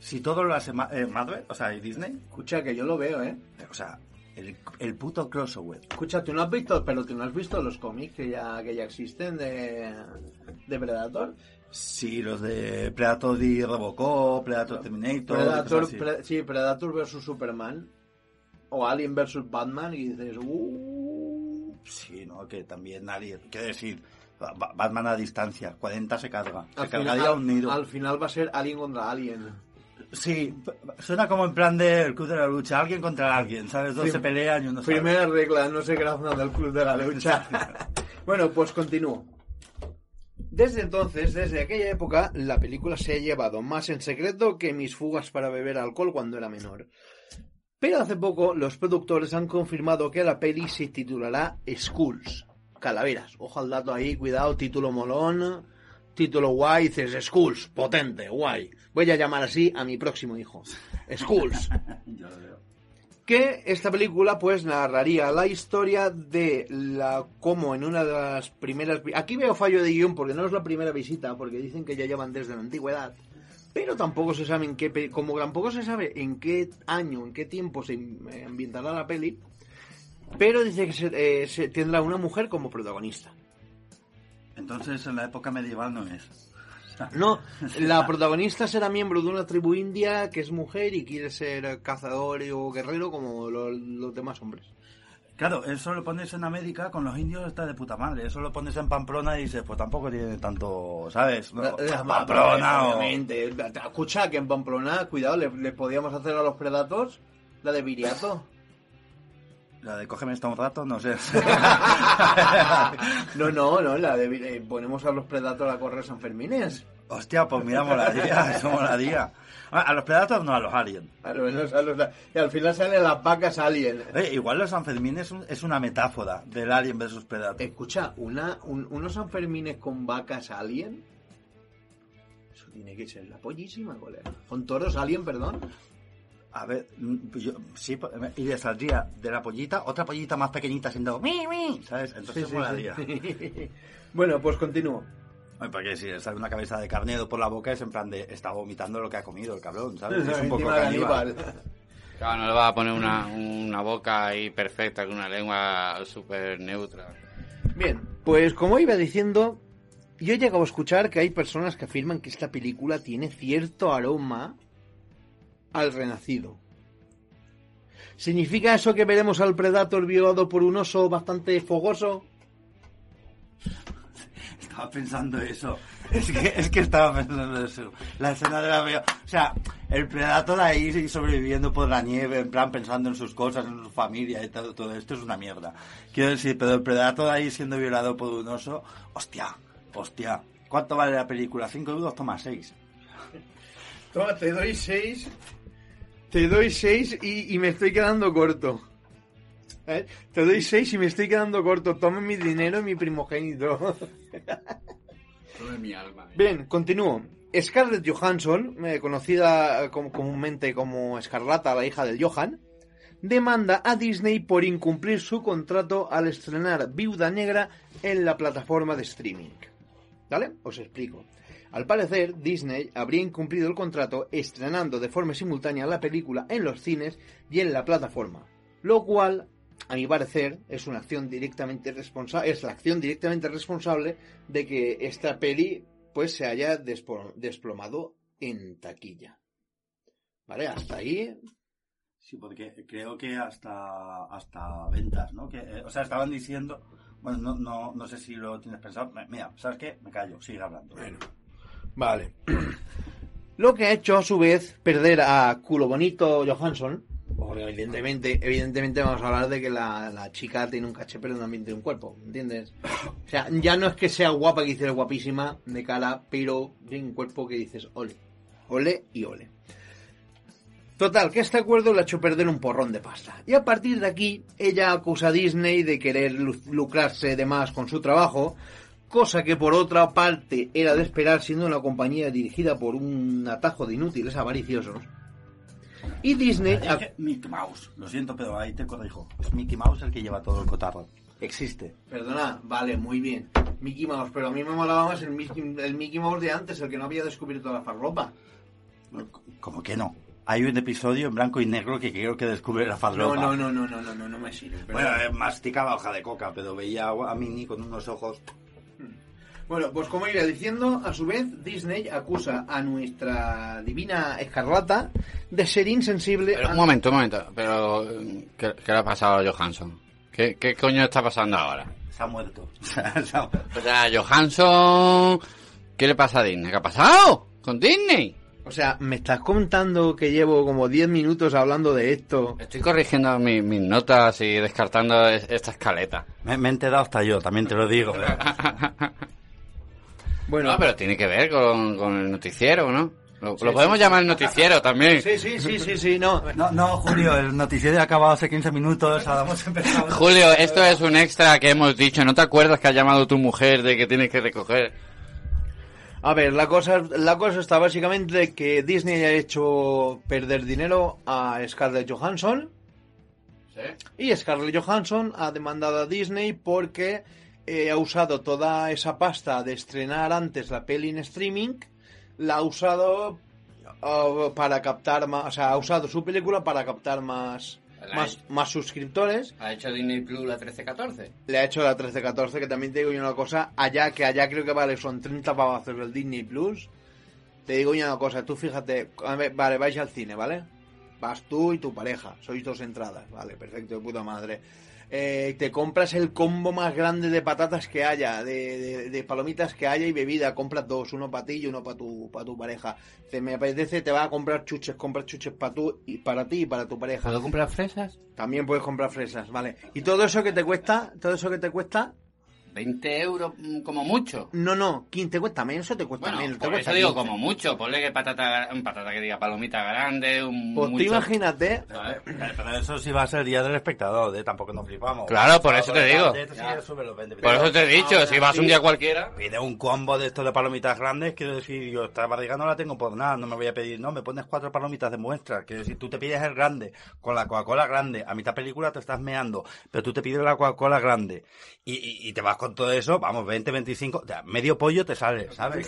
Si todo lo hace Ma- eh, Marvel, o sea, y Disney, Escucha, que yo lo veo, ¿eh? o sea, el, el puto crossover. Escucha, tú no has visto, pero tú no has visto los cómics que ya, que ya existen de, de Predator. Sí, los de Predator y Robocop, Predator Terminator. Predator. Pre- sí, Predator versus Superman. O Alien versus Batman y dices, uh, Sí, ¿no? Que también nadie. Quiero decir, Ba- Batman a distancia, 40 se carga. Se al, cargaría final, un nido. al final va a ser Alien contra Alien. Sí, suena como en plan del club de la lucha. Alguien contra alguien, ¿sabes? Dos Sí. se pelean y uno sabe. Primera regla, no se grazna del club de la lucha. [laughs] bueno, pues continúo. Desde entonces, desde aquella época, la película se ha llevado más en secreto que mis fugas para beber alcohol cuando era menor. Pero hace poco los productores han confirmado que la peli se titulará Skulls. Calaveras. Ojo al dato ahí, cuidado, título molón, título guay, dices Skulls, potente, guay. Voy a llamar así a mi próximo hijo. [laughs] Skulls que esta película pues narraría la historia de la cómo en una de las primeras aquí veo fallo de guion porque no es la primera visita porque dicen que ya llevan desde la antigüedad pero tampoco se sabe en qué como tampoco se sabe en qué año en qué tiempo se eh, ambientará la peli pero dice que se, eh, se tendrá una mujer como protagonista Entonces en la época medieval no es. no [laughs] la protagonista será miembro de una tribu india que es mujer y quiere ser cazador o guerrero como lo- los demás hombres Claro, eso lo pones en América, con los indios está de puta madre. Eso lo pones en Pamplona y dices, pues tampoco tiene tanto, ¿sabes? No, eh, Pamplona o... obviamente. Escucha, que en Pamplona, cuidado, le, le podíamos hacer a los Predators la de Viriato. [laughs] La de cógeme esta un rato, no sé. [laughs] No, no, no, la de eh, ponemos a los Predators a correr San Fermines. Hostia, pues mira, molaría, eso molaría. A a los Predators no, a los Alien. A los- a los- y al final salen las vacas alien. Eh, igual los Sanfermín es, un- es una metáfora del Alien versus Predator. Escucha, una, un- unos San Fermines con vacas alien. Eso tiene que ser la pollísima, colega. Con toros alien, perdón. A ver, mm, yo, sí, pues, y le saldría de la pollita otra pollita más pequeñita haciendo mi, mi, ¿sabes? Entonces Sí, sí, sí. [laughs] bueno, pues continúo. Porque si le sale una cabeza de carnero por la boca es en plan de está vomitando lo que ha comido el cabrón, ¿sabes? Es un poco caníbal. Aníbal. Claro, no le va a poner una, una boca ahí perfecta con una lengua súper neutra. Bien, pues como iba diciendo, yo he llegado a escuchar que hay personas que afirman que esta película tiene cierto aroma al renacido. ¿Significa eso que veremos al Predator violado por un oso bastante fogoso? Estaba pensando eso. [laughs] Es que, es que estaba pensando eso. La escena de la veo. O sea, el Predator ahí sobreviviendo por la nieve, en plan pensando en sus cosas, en su familia y todo, todo esto es una mierda. Quiero decir, pero el Predator ahí siendo violado por un oso, hostia, hostia. ¿Cuánto vale la película? ¿Cinco euros? Toma seis. Toma, te doy seis. Te doy seis y, y me estoy quedando corto. ¿Eh? Te doy seis y me estoy quedando corto. Toma mi dinero y mi primogénito. Todo mi alma. Bien, continúo. Scarlett Johansson, eh, conocida como- comúnmente como Escarlata, la hija del Johan, demanda a Disney por incumplir su contrato al estrenar Viuda Negra en la plataforma de streaming. ¿Vale? Os explico. Al parecer, Disney habría incumplido el contrato estrenando de forma simultánea la película en los cines y en la plataforma, lo cual, a mi parecer, es una acción directamente responsable, es la acción directamente responsable de que esta peli pues se haya desplomado en taquilla. ¿Vale? Hasta ahí. Sí, porque creo que hasta hasta ventas, ¿no? Que, eh, o sea, estaban diciendo, bueno, no, no, no sé si lo tienes pensado. Mira, ¿sabes qué? Me callo, sigue hablando. Vale. [clears throat] Lo que ha hecho a su vez perder a culo bonito Johansson. Porque evidentemente, evidentemente vamos a hablar de que la, la chica tiene un caché pero también tiene un cuerpo, ¿entiendes? O sea, ya no es que sea guapa, que dices guapísima de cara, pero tiene un cuerpo que dices ole, ole y ole. Total, que este acuerdo le ha hecho perder un porrón de pasta. Y a partir de aquí, ella acusa a Disney de querer lu- lucrarse de más con su trabajo, cosa que por otra parte era de esperar siendo una compañía dirigida por un atajo de inútiles avariciosos. Y Disney... Es que Mickey Mouse, lo siento, pero ahí te corrijo. Es Mickey Mouse el que lleva todo el cotarro. Existe. Perdona, vale, muy bien. Mickey Mouse, pero a mí me molaba más el Mickey, el Mickey Mouse de antes, el que no había descubierto la farropa. ¿Cómo que no? Hay un episodio en blanco y negro que creo que descubre la No, fadropa. no, no, no, no, no, no, no me sirve. Bueno, eh, masticaba hoja de coca, pero veía a Minnie con unos ojos. Bueno, pues como iba diciendo, a su vez Disney acusa a nuestra divina Escarlata de ser insensible Pero a- un momento, un momento. Pero, ¿qué, qué le ha pasado a Johansson? ¿Qué, qué coño está pasando ahora? Se ha muerto. [laughs] O sea, Johansson... ¿Qué le pasa a Disney? ¿Qué ha pasado con Disney? O sea, me estás contando que llevo como 10 minutos hablando de esto. Estoy corrigiendo mi- mis notas y descartando es- esta escaleta. me, me he enterado hasta yo, también te lo digo. [laughs] Bueno, No, pero tiene que ver con, con el noticiero, ¿no? Lo, Sí, lo podemos sí, llamar noticiero también. sí, sí, sí, sí, sí, no. [laughs] No, no, Julio, el noticiero ha acabado hace 15 minutos, ahora hemos empezado. [laughs] Julio, esto es un extra que hemos dicho. ¿No te acuerdas que ha llamado tu mujer de que tienes que recoger? A ver, la cosa, la cosa está básicamente que Disney ha hecho perder dinero a Scarlett Johansson y Scarlett Johansson ha demandado a Disney porque eh, ha usado toda esa pasta de estrenar antes la peli en streaming, la ha usado ah, para captar más, o sea, ha usado su película para captar más, más, más suscriptores. ¿Ha hecho Disney Plus la 13-14? Le ha hecho la 13-14, que también te digo yo una cosa, allá que allá creo que vale, son 30 pavazos el Disney Plus. Te digo yo una cosa, tú fíjate, vale, vais al cine, ¿vale? Vas tú y tu pareja, sois dos entradas, vale, perfecto, de puta madre. Eh, te compras el combo más grande de patatas que haya, de, de- de palomitas que haya y bebida, compras dos, uno para ti y uno para tu, para tu pareja. Te me apetece, te vas a comprar chuches, compras chuches para tú y para ti y para tu pareja. ¿Puedo comprar fresas? También puedes comprar fresas, ¿vale? Y todo eso que te cuesta, todo eso que te cuesta, 20 euros mm, como mucho. no, no, 15 te cuesta menos, eso te cuesta Bueno, menos. te por cuesta eso digo 15. como mucho. Ponle que patata, un patata que diga palomita grande, un Pues mucho- imagínate. Pero eso sí va a ser día del espectador, ¿eh? tampoco nos flipamos. Claro, por eso te digo. 20. Por eso te he dicho, si vas un sí. día cualquiera... Pide un combo de estos de palomitas grandes, quiero decir, yo esta barriga no la tengo por nada, no me voy a pedir, no, me pones cuatro palomitas de muestra, quiero decir, tú te pides el grande, con la Coca-Cola grande, a mitad película te estás meando, pero tú te pides la Coca-Cola grande, y, y, y te vas con todo eso, vamos, 20, 25, o sea, medio pollo te sale, ¿sabes?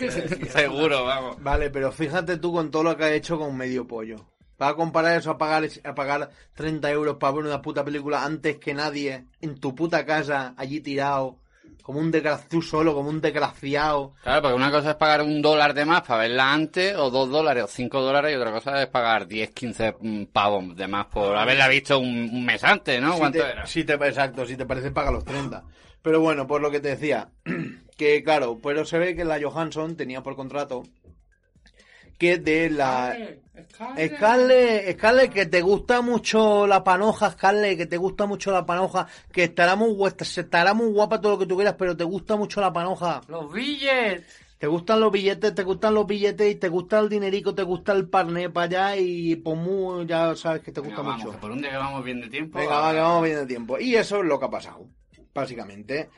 Seguro, vamos. vale, pero fíjate tú con todo lo que ha hecho con medio pollo. Vas a comparar eso a pagar, a pagar 30 euros para ver una puta película antes que nadie, en tu puta casa, allí tirado, como un desgraciado, tú solo, como un desgraciado. Claro, porque una cosa es pagar un dólar de más para verla antes, o dos dólares, o cinco dólares, y otra cosa es pagar 10, 15 mm, pavos de más por haberla visto un, un mes antes, ¿no? Si ¿Cuánto te, era? si te- exacto, si te parece paga los 30. Pero bueno, por lo que te decía, [clears throat] que claro, pero se ve que la Johansson tenía por contrato que de la... Scarlett, Scarlett, que te gusta mucho la panoja, Scarlett, que te gusta mucho la panoja, que estará muy, guapa, estará muy guapa todo lo que tú quieras, pero te gusta mucho la panoja. Los billetes. Te gustan los billetes, te gustan los billetes y te gusta el dinerico, te gusta el parné para allá y pues muy, ya sabes que te gusta Venga, vamos, mucho. que por un día que vamos bien de tiempo. Venga, va, que vamos bien de tiempo. Y eso es lo que ha pasado, básicamente.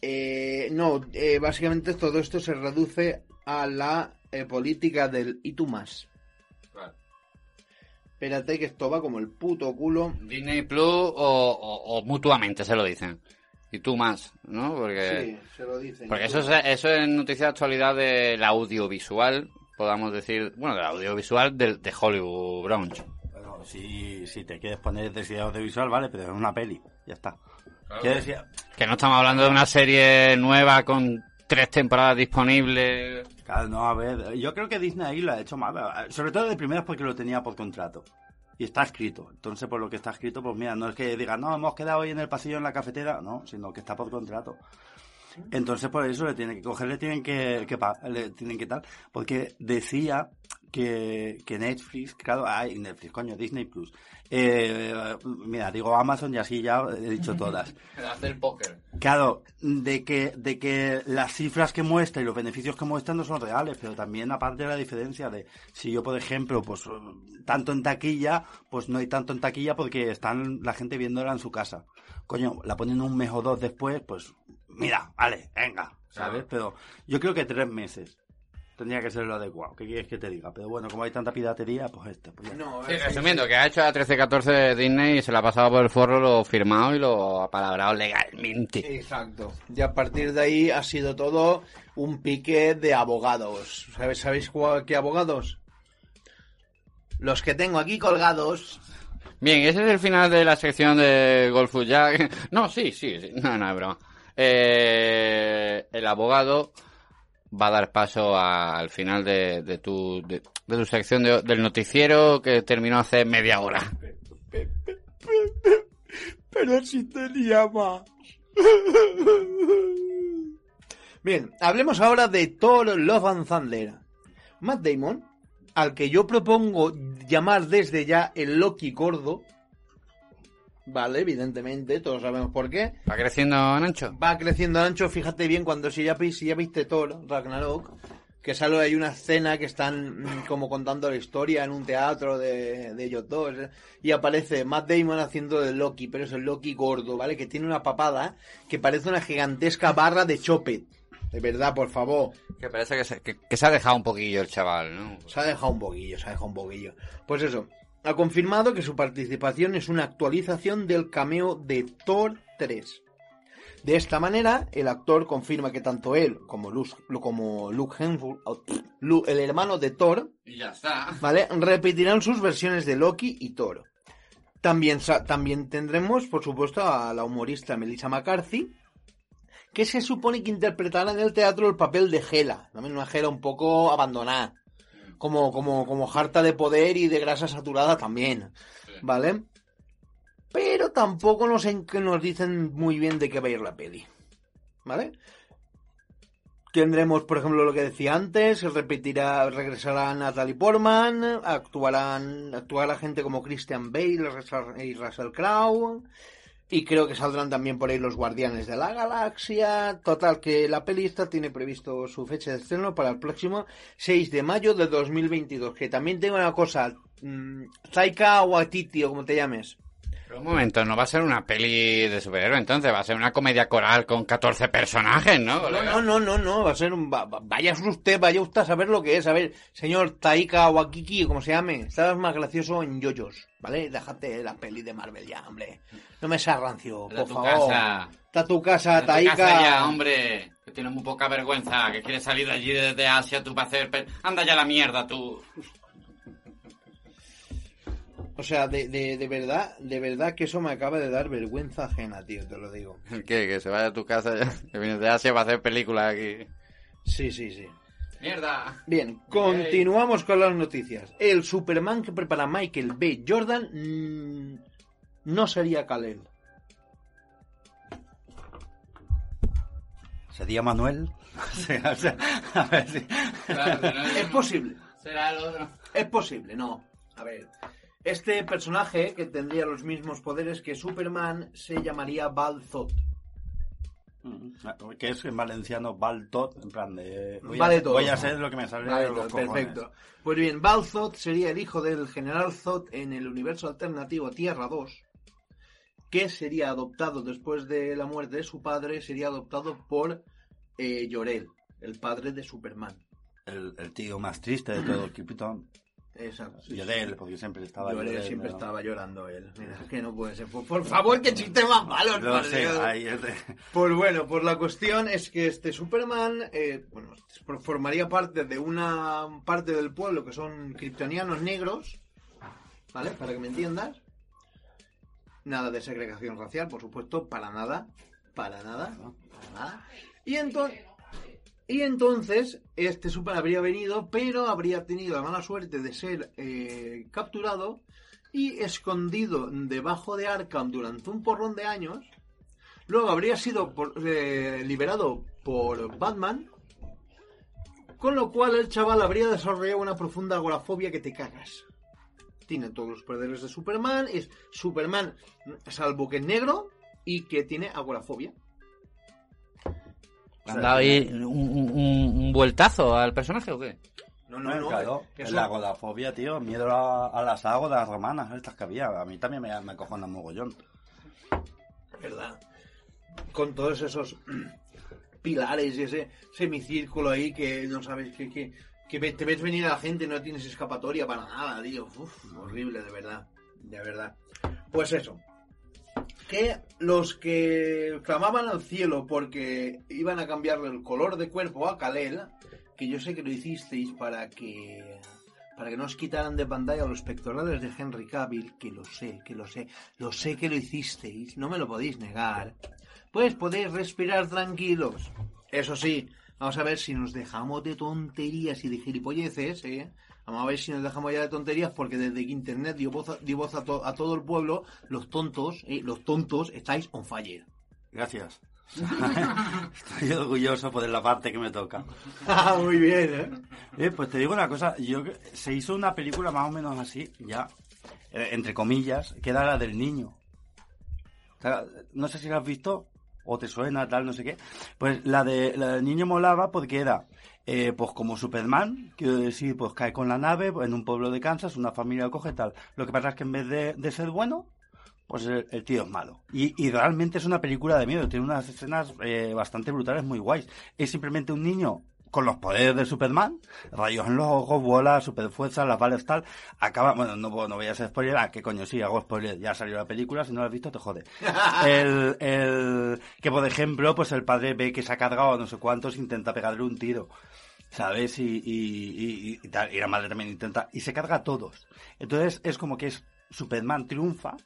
Eh, no, eh, básicamente todo esto se reduce a la eh, política del y tú más. Claro. Espérate que esto va como el puto culo. Disney Plus o, o- o mutuamente se lo dicen. Y tú más, ¿no? Porque, Sí, se lo dicen. porque eso, es, eso es noticia de actualidad del audiovisual, podamos decir, bueno, del audiovisual del, de Hollywood Brunch. Bueno, si, si te quieres poner de audiovisual, vale, pero es una peli, ya está. Quiero decir, Que no estamos hablando de una serie nueva con tres temporadas disponibles. Claro, no, a ver, yo creo que Disney ahí lo ha hecho mal, sobre todo de primeras porque lo tenía por contrato. Y está escrito. Entonces, por lo que está escrito, pues mira, no es que digan, no, hemos quedado hoy en el pasillo en la cafetera, no, sino que está por contrato. Entonces por eso le tienen que coger, le tienen que, que pa- le tienen que tal, porque decía que, que Netflix, claro, hay Netflix, coño, Disney Plus. Eh, mira, digo Amazon y así ya he dicho todas. [laughs] Hacer el póker. Claro, de que, de que las cifras que muestra y los beneficios que muestran no son reales, pero también aparte de la diferencia de si yo, por ejemplo, pues tanto en taquilla, pues no hay tanto en taquilla porque están la gente viéndola en su casa. Coño, la ponen un mes o dos después, pues mira, vale, venga, ¿sabes? Pero yo creo que tres meses tendría que ser lo adecuado. ¿Qué quieres que te diga? Pero bueno, como hay tanta piratería, pues este. Pues. No, Sí, es- resumiendo, que ha hecho a 13-14 de Disney y se la ha pasado por el forro lo firmado y lo apalabrado legalmente. Exacto. Y a partir de ahí ha sido todo un pique de abogados. ¿Sabéis, ¿sabéis cuál- qué abogados? Los que tengo aquí colgados. Bien, ese es el final de la sección de Golf Jack. [laughs] No, sí, sí, sí. No, no, es broma. Eh, el abogado va a dar paso a- al final de, de tu, de, de tu sección de- del noticiero que terminó hace media hora. Pero si tenía más. Bien, hablemos ahora de Thor Love and Thunder. Matt Damon, al que yo propongo llamar desde ya el Loki gordo, vale, evidentemente, todos sabemos por qué, ¿Va creciendo en ancho? va creciendo ancho, fíjate bien cuando si ya, si ya viste Thor, Ragnarok, que sale hay una escena que están mm, como contando la historia en un teatro de, de ellos dos, eh, y aparece Matt Damon haciendo de Loki, pero es el Loki gordo, ¿vale? Que tiene una papada que parece una gigantesca barra de Chopet. De verdad, por favor. Que parece que se, que, que se ha dejado un poquillo el chaval, ¿no? Se ha dejado un poquillo, se ha dejado un poquillo. Pues eso, ha confirmado que su participación es una actualización del cameo de Thor 3. De esta manera, el actor confirma que tanto él como Luke, como Luke Hemsworth, oh, el hermano de Thor, ya está. ¿vale? Repetirán sus versiones de Loki y Thor. También, también tendremos, por supuesto, a la humorista Melissa McCarthy, que se supone que interpretará en el teatro el papel de Hela, también una Hela un poco abandonada, como, como, como harta de poder y de grasa saturada también, ¿vale? Pero tampoco nos, en- nos dicen muy bien de qué va a ir la peli, ¿vale? Tendremos, por ejemplo, lo que decía antes, se repetirá, regresará Natalie Portman, actuarán, actuará gente como Christian Bale y Russell Crowe, y creo que saldrán también por ahí los Guardianes de la Galaxia. Total, que la peli esta tiene previsto su fecha de estreno para el próximo 6 de mayo de 2022. Que también tengo una cosa, mm, Taika Waititi o como te llames. Pero un momento, no va a ser una peli de superhéroe, entonces va a ser una comedia coral con 14 personajes, ¿no? No, no, no, no, no, va a ser un... va- va- vaya usted, vaya usted a saber lo que es. A ver, señor Taika Wakiki, o como se llame, estabas más gracioso en yoyos, ¿vale? Déjate la peli de Marvel ya, hombre. No me seas rancio, por tu favor. casa. Está tu casa, tu Taika. casa ya, hombre. Que tienes muy poca vergüenza. Que quieres salir de allí desde Asia tú para hacer... pe- Anda ya la mierda, tú. O sea, de, de, de verdad, de verdad que eso me acaba de dar vergüenza ajena, tío, te lo digo. [laughs] ¿Qué? Que se vaya a tu casa ya. Que vienes de Asia para hacer películas aquí. Sí, sí, sí. ¡Mierda! Bien, continuamos con las noticias. El Superman que prepara Michael B. Jordan mm, no sería Kal-El. ¿Sería Manuel? [laughs] O sea, a ver si... [laughs] Es posible. Será el otro. Es posible, no. A ver. Este personaje, que tendría los mismos poderes que Superman, se llamaría Balzot. Que es en valenciano Baltot, en plan de... Voy, Vale a, todo. voy a hacer lo que me sale Vale, de los cojones. perfecto. Pues bien, Balzot sería el hijo del general Zod en el universo alternativo Tierra 2, que sería adoptado después de la muerte de su padre, sería adoptado por eh, Jor-El, el padre de Superman. El, el tío más triste de todo Krypton. Exacto. sí, sí. él, porque siempre estaba... Jor-El Jor-El, siempre ¿no? estaba llorando él. Mira, que no puede ser. Por, por favor, que chiste más malos. Lo por sé, Dios. ahí es de- Pues bueno, pues la cuestión es que este Superman, eh, bueno, formaría parte de una parte del pueblo que son kryptonianos negros, ¿vale? Para que me entiendas. Nada de segregación racial, por supuesto, para nada, para nada, para nada. Y entonces, y entonces este Superman habría venido, pero habría tenido la mala suerte de ser eh, capturado y escondido debajo de Arkham durante un porrón de años Luego habría sido por- eh, liberado por Batman, con lo cual el chaval habría desarrollado una profunda agorafobia que te cagas. Tiene todos los poderes de Superman, es Superman, salvo que es negro y que tiene agorafobia. ¿Le han dado ahí un, un- un vueltazo al personaje o qué? No, No, no, claro, que es eso- la agorafobia, tío, miedo a, a las ágodas romanas, estas que había. A mí también me, me acojona mogollón. ¿verdad? Con todos esos [clears throat] pilares y ese semicírculo ahí que no sabes que, que, te ves venir a la gente no tienes escapatoria para nada, tío. Uf, horrible, de verdad. De verdad. Pues eso. Que los que clamaban al cielo porque iban a cambiarle el color de cuerpo a Kalel, que yo sé que lo hicisteis para que para que no os quitaran de pantalla los pectorales de Henry Cavill, que lo sé, que lo sé, lo sé que lo hicisteis, no me lo podéis negar, pues podéis respirar tranquilos. Eso sí, vamos a ver si nos dejamos de tonterías y de gilipolleces, ¿eh? Vamos a ver si nos dejamos ya de tonterías porque desde que Internet dio voz a, dio voz a, to- a todo el pueblo, los tontos, ¿eh? los tontos estáis on fire. Gracias. [laughs] Estoy orgulloso por la parte que me toca. Ah, [laughs] Muy bien, ¿eh? Eh, pues te digo una cosa, yo se hizo una película más o menos así, ya, eh, entre comillas, que era la del niño. O sea, no sé si la has visto o te suena, tal, no sé qué. Pues la, de, la del niño molaba porque era, eh, pues como Superman, quiero decir, pues cae con la nave en un pueblo de Kansas, una familia lo coge tal. Lo que pasa es que en vez de, de ser bueno, pues el, el tío es malo. Y, y realmente es una película de miedo, tiene unas escenas eh, bastante brutales, muy guays. Es simplemente un niño con los poderes de Superman, rayos en los ojos, bolas, superfuerza, las balas tal, acaba, bueno, no, no voy a hacer spoiler, ah, qué coño, sí, hago spoiler, ya salió la película, si no la has visto te jode. [laughs] El, el, que por ejemplo, pues el padre ve que se ha cargado a no sé cuántos, intenta pegarle un tiro. ¿Sabes? Y, y, y, y tal, y la madre también intenta, y se carga a todos. Entonces es como que es Superman triunfa,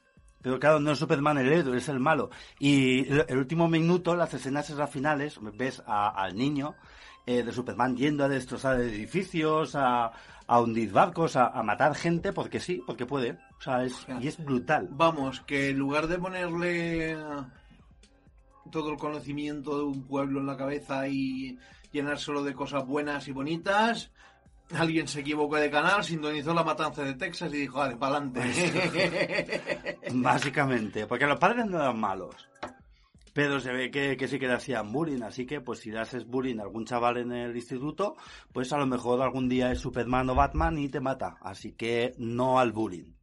pero claro, no es Superman el héroe, es el malo. Y el, el último minuto, las escenas esas finales, ves a- al niño eh, de Superman yendo a destrozar edificios, a, a hundir barcos, a, a matar gente, porque sí, porque puede. O sea, es, y es brutal. Vamos, que en lugar de ponerle todo el conocimiento de un pueblo en la cabeza y llenárselo de cosas buenas y bonitas, alguien se equivocó de canal, sintonizó la matanza de Texas y dijo, vale, para adelante. [laughs] Básicamente, porque los padres no eran malos. Pero se ve que, que sí que le hacían bullying, así que pues si le haces bullying a algún chaval en el instituto, pues a lo mejor algún día es Superman o Batman y te mata. Así que no al bullying.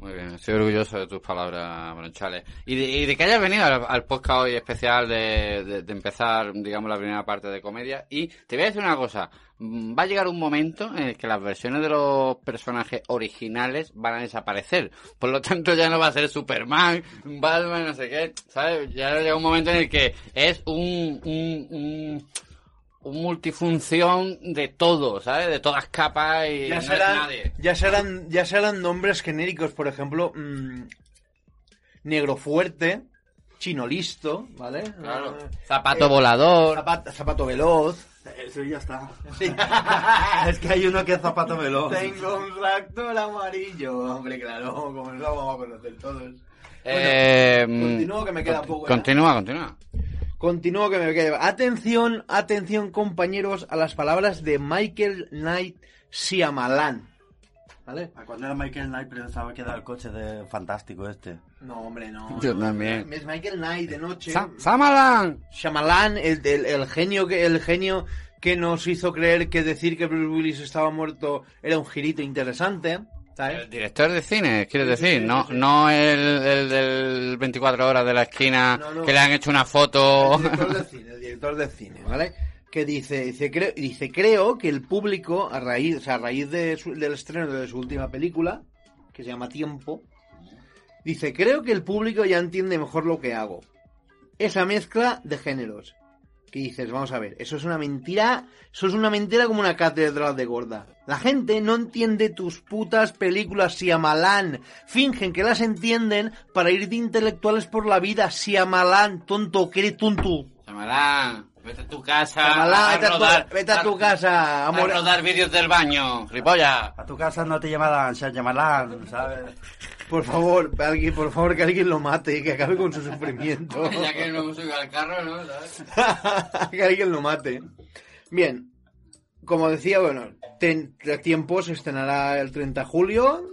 Muy bien, estoy orgulloso de tus palabras, Bronchales. Y de, y de que hayas venido al, podcast hoy especial de, de- empezar, digamos, la primera parte de comedia. Y te voy a decir una cosa, mm, va a llegar un momento en el que las versiones de los personajes originales van a desaparecer. Por lo tanto, ya no va a ser Superman, Batman, no sé qué, ¿sabes? Ya llega un momento en el que es un, un un multifunción de todo, ¿sabes? De todas capas y ya, no es serán, nadie. ya, serán, ya serán nombres genéricos, por ejemplo, mm, Negro Fuerte, Chino Listo, ¿vale? Claro. Eh, Zapato eh, volador. zapato, zapato Veloz. Eso ya está. Sí. [laughs] es que hay uno que es zapato veloz. Tengo un tractor amarillo. Hombre, claro, como lo vamos a conocer todos. Eh, continúo, que me queda poco. Continúa, continúa. Continúo que me quede. Atención, atención, compañeros, a las palabras de Michael Knight Shyamalan. ¿Vale? Cuando era Michael Knight pensaba que era el coche de fantástico este. No, hombre, no. [laughs] Yo no. también. Es Michael Knight de noche. Sa- ¡Samalan! Shyamalan, el, el, el genio que el genio que nos hizo creer que decir que Bruce Willis estaba muerto era un girito interesante. ¿Sabes? El director de cine, quieres decir, no, no el, el del 24 horas de la esquina No, no. que le han hecho una foto. El director de cine, el director de cine, ¿vale? Que dice, dice, creo, dice, creo que el público, a raíz, o sea, a raíz de su- del estreno de su última película, que se llama Tiempo, dice, creo que el público ya entiende mejor lo que hago. Esa mezcla de géneros. Que dices, vamos a ver, eso es una mentira, eso es una mentira como una catedral de gorda. La gente no entiende tus putas películas Siamalán. Fingen que las entienden para ir de intelectuales por la vida. Siamalán, tonto, que eres tonto. Vete a tu casa. Shyamalan, vete a tu- rodar- vete a tu casa, A rodar vídeos del baño, ripolla. A tu casa no te llamarán, se llamarán, ¿sabes? Por favor, alguien, por favor, que alguien lo mate y que acabe con su sufrimiento. [laughs] Ya que no hemos subido al carro, ¿no? [laughs] Que alguien lo mate. Bien, como decía, bueno, ten- tiempo se estrenará el 30 de julio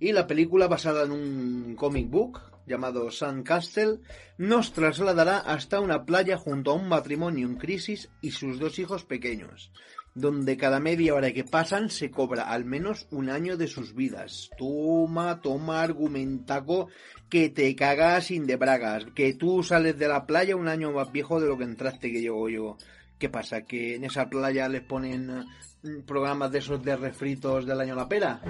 y la película basada en un comic book llamado Sandcastle nos trasladará hasta una playa junto a un matrimonio en crisis y sus dos hijos pequeños, donde cada media hora que pasan se cobra al menos un año de sus vidas. Toma, toma argumentaco que te cagas sin de bragas, que tú sales de la playa un año más viejo de lo que entraste que llego yo. ¿Qué pasa? ¿Que en esa playa les ponen mm, programas de esos de refritos del año la pera?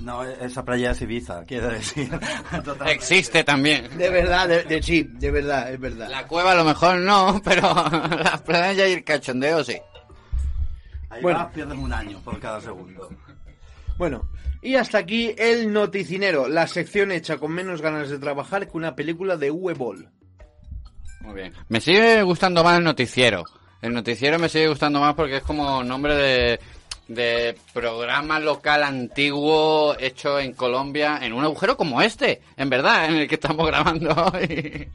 No, esa playa es Ibiza, quiero decir. [laughs] Existe también. De verdad, de, de- sí, de verdad, es verdad. La cueva a lo mejor no, [laughs] pero la playa y el cachondeo sí. Ahí Bueno. vas, pierdes un año por cada segundo. Bueno, y hasta aquí el noticinero, la sección hecha con menos ganas de trabajar que una película de Uwe Boll. Muy bien. Me sigue gustando más el noticiero. El noticiero me sigue gustando más porque es como nombre de, de programa local antiguo hecho en Colombia en un agujero como este, en verdad, en el que estamos grabando [laughs] hoy.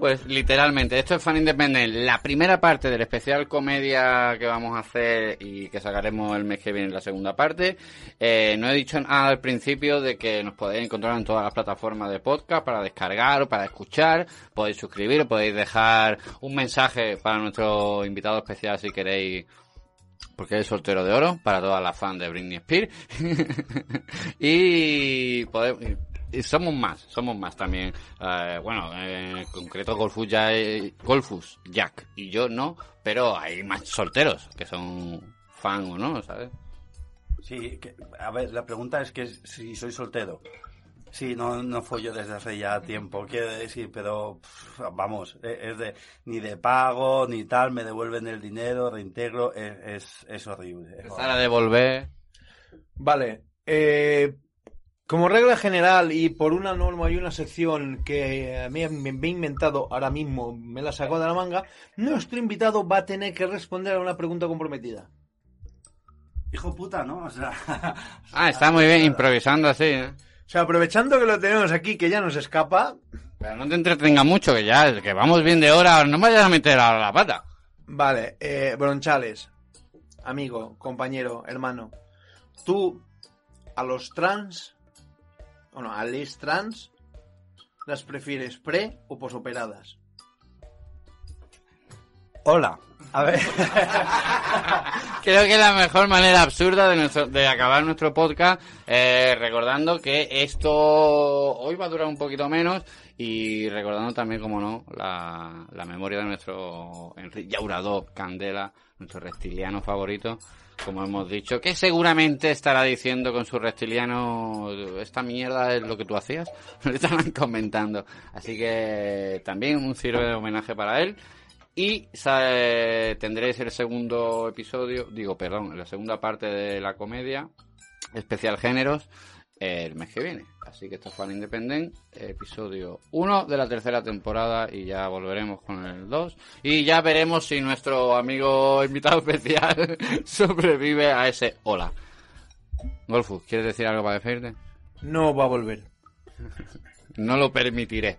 Pues literalmente, esto es Fan Independent, la primera parte del especial comedia que vamos a hacer y que sacaremos el mes que viene la segunda parte. Eh, no he dicho nada al principio de que nos podéis encontrar en todas las plataformas de podcast para descargar o para escuchar. Podéis suscribir, podéis dejar un mensaje para nuestro invitado especial si queréis porque es soltero de oro para todas las fans de Britney Spears. [laughs] y podemos, somos más, somos más también. Eh, bueno, en concreto Golfus, ya, Golfus, Jack y yo no, pero hay más solteros que son fan o no, ¿sabes? Sí, que- a ver, la pregunta es que si soy soltero. Sí, no, no follo desde hace ya tiempo, quiero decir, pero pff, vamos, e- es de ni de pago ni tal, me devuelven el dinero, reintegro, es, es, es horrible. es Empezar a devolver. Vale, eh, como regla general y por una norma hay una sección que me, me he inventado ahora mismo, me la sacó de la manga, nuestro invitado va a tener que responder a una pregunta comprometida. Hijo puta, ¿no? O sea, [laughs] Ah, está muy bien improvisando así, ¿eh? O sea, aprovechando que lo tenemos aquí, que ya nos escapa, Pero no te entretenga mucho, que ya, que vamos bien de hora, no me vayas a meter a la pata. vale, eh, Bronchales, amigo, compañero, hermano, tú a los trans, bueno, a les trans, ¿las prefieres pre o posoperadas? hola. A ver, [laughs] Creo que la mejor manera absurda de, nuestro- de acabar nuestro podcast, eh, recordando que esto hoy va a durar un poquito menos y recordando también, como no, la, la memoria de nuestro Enrique Llaurador Candela, nuestro reptiliano favorito, como hemos dicho, que seguramente estará diciendo con su reptiliano, esta mierda es lo que tú hacías, [laughs] lo estarán comentando. Así que también un sirve de homenaje para él. Y sa- tendréis el segundo episodio, digo, perdón, la segunda parte de la comedia, especial géneros, el mes que viene. Así que esto fue al Independent, episodio 1 de la tercera temporada y ya volveremos con el 2. Y ya veremos si nuestro amigo invitado [laughs] especial [laughs] sobrevive a ese hola. Golfus, ¿quieres decir algo para despedirte? No va a volver. [laughs] No lo permitiré.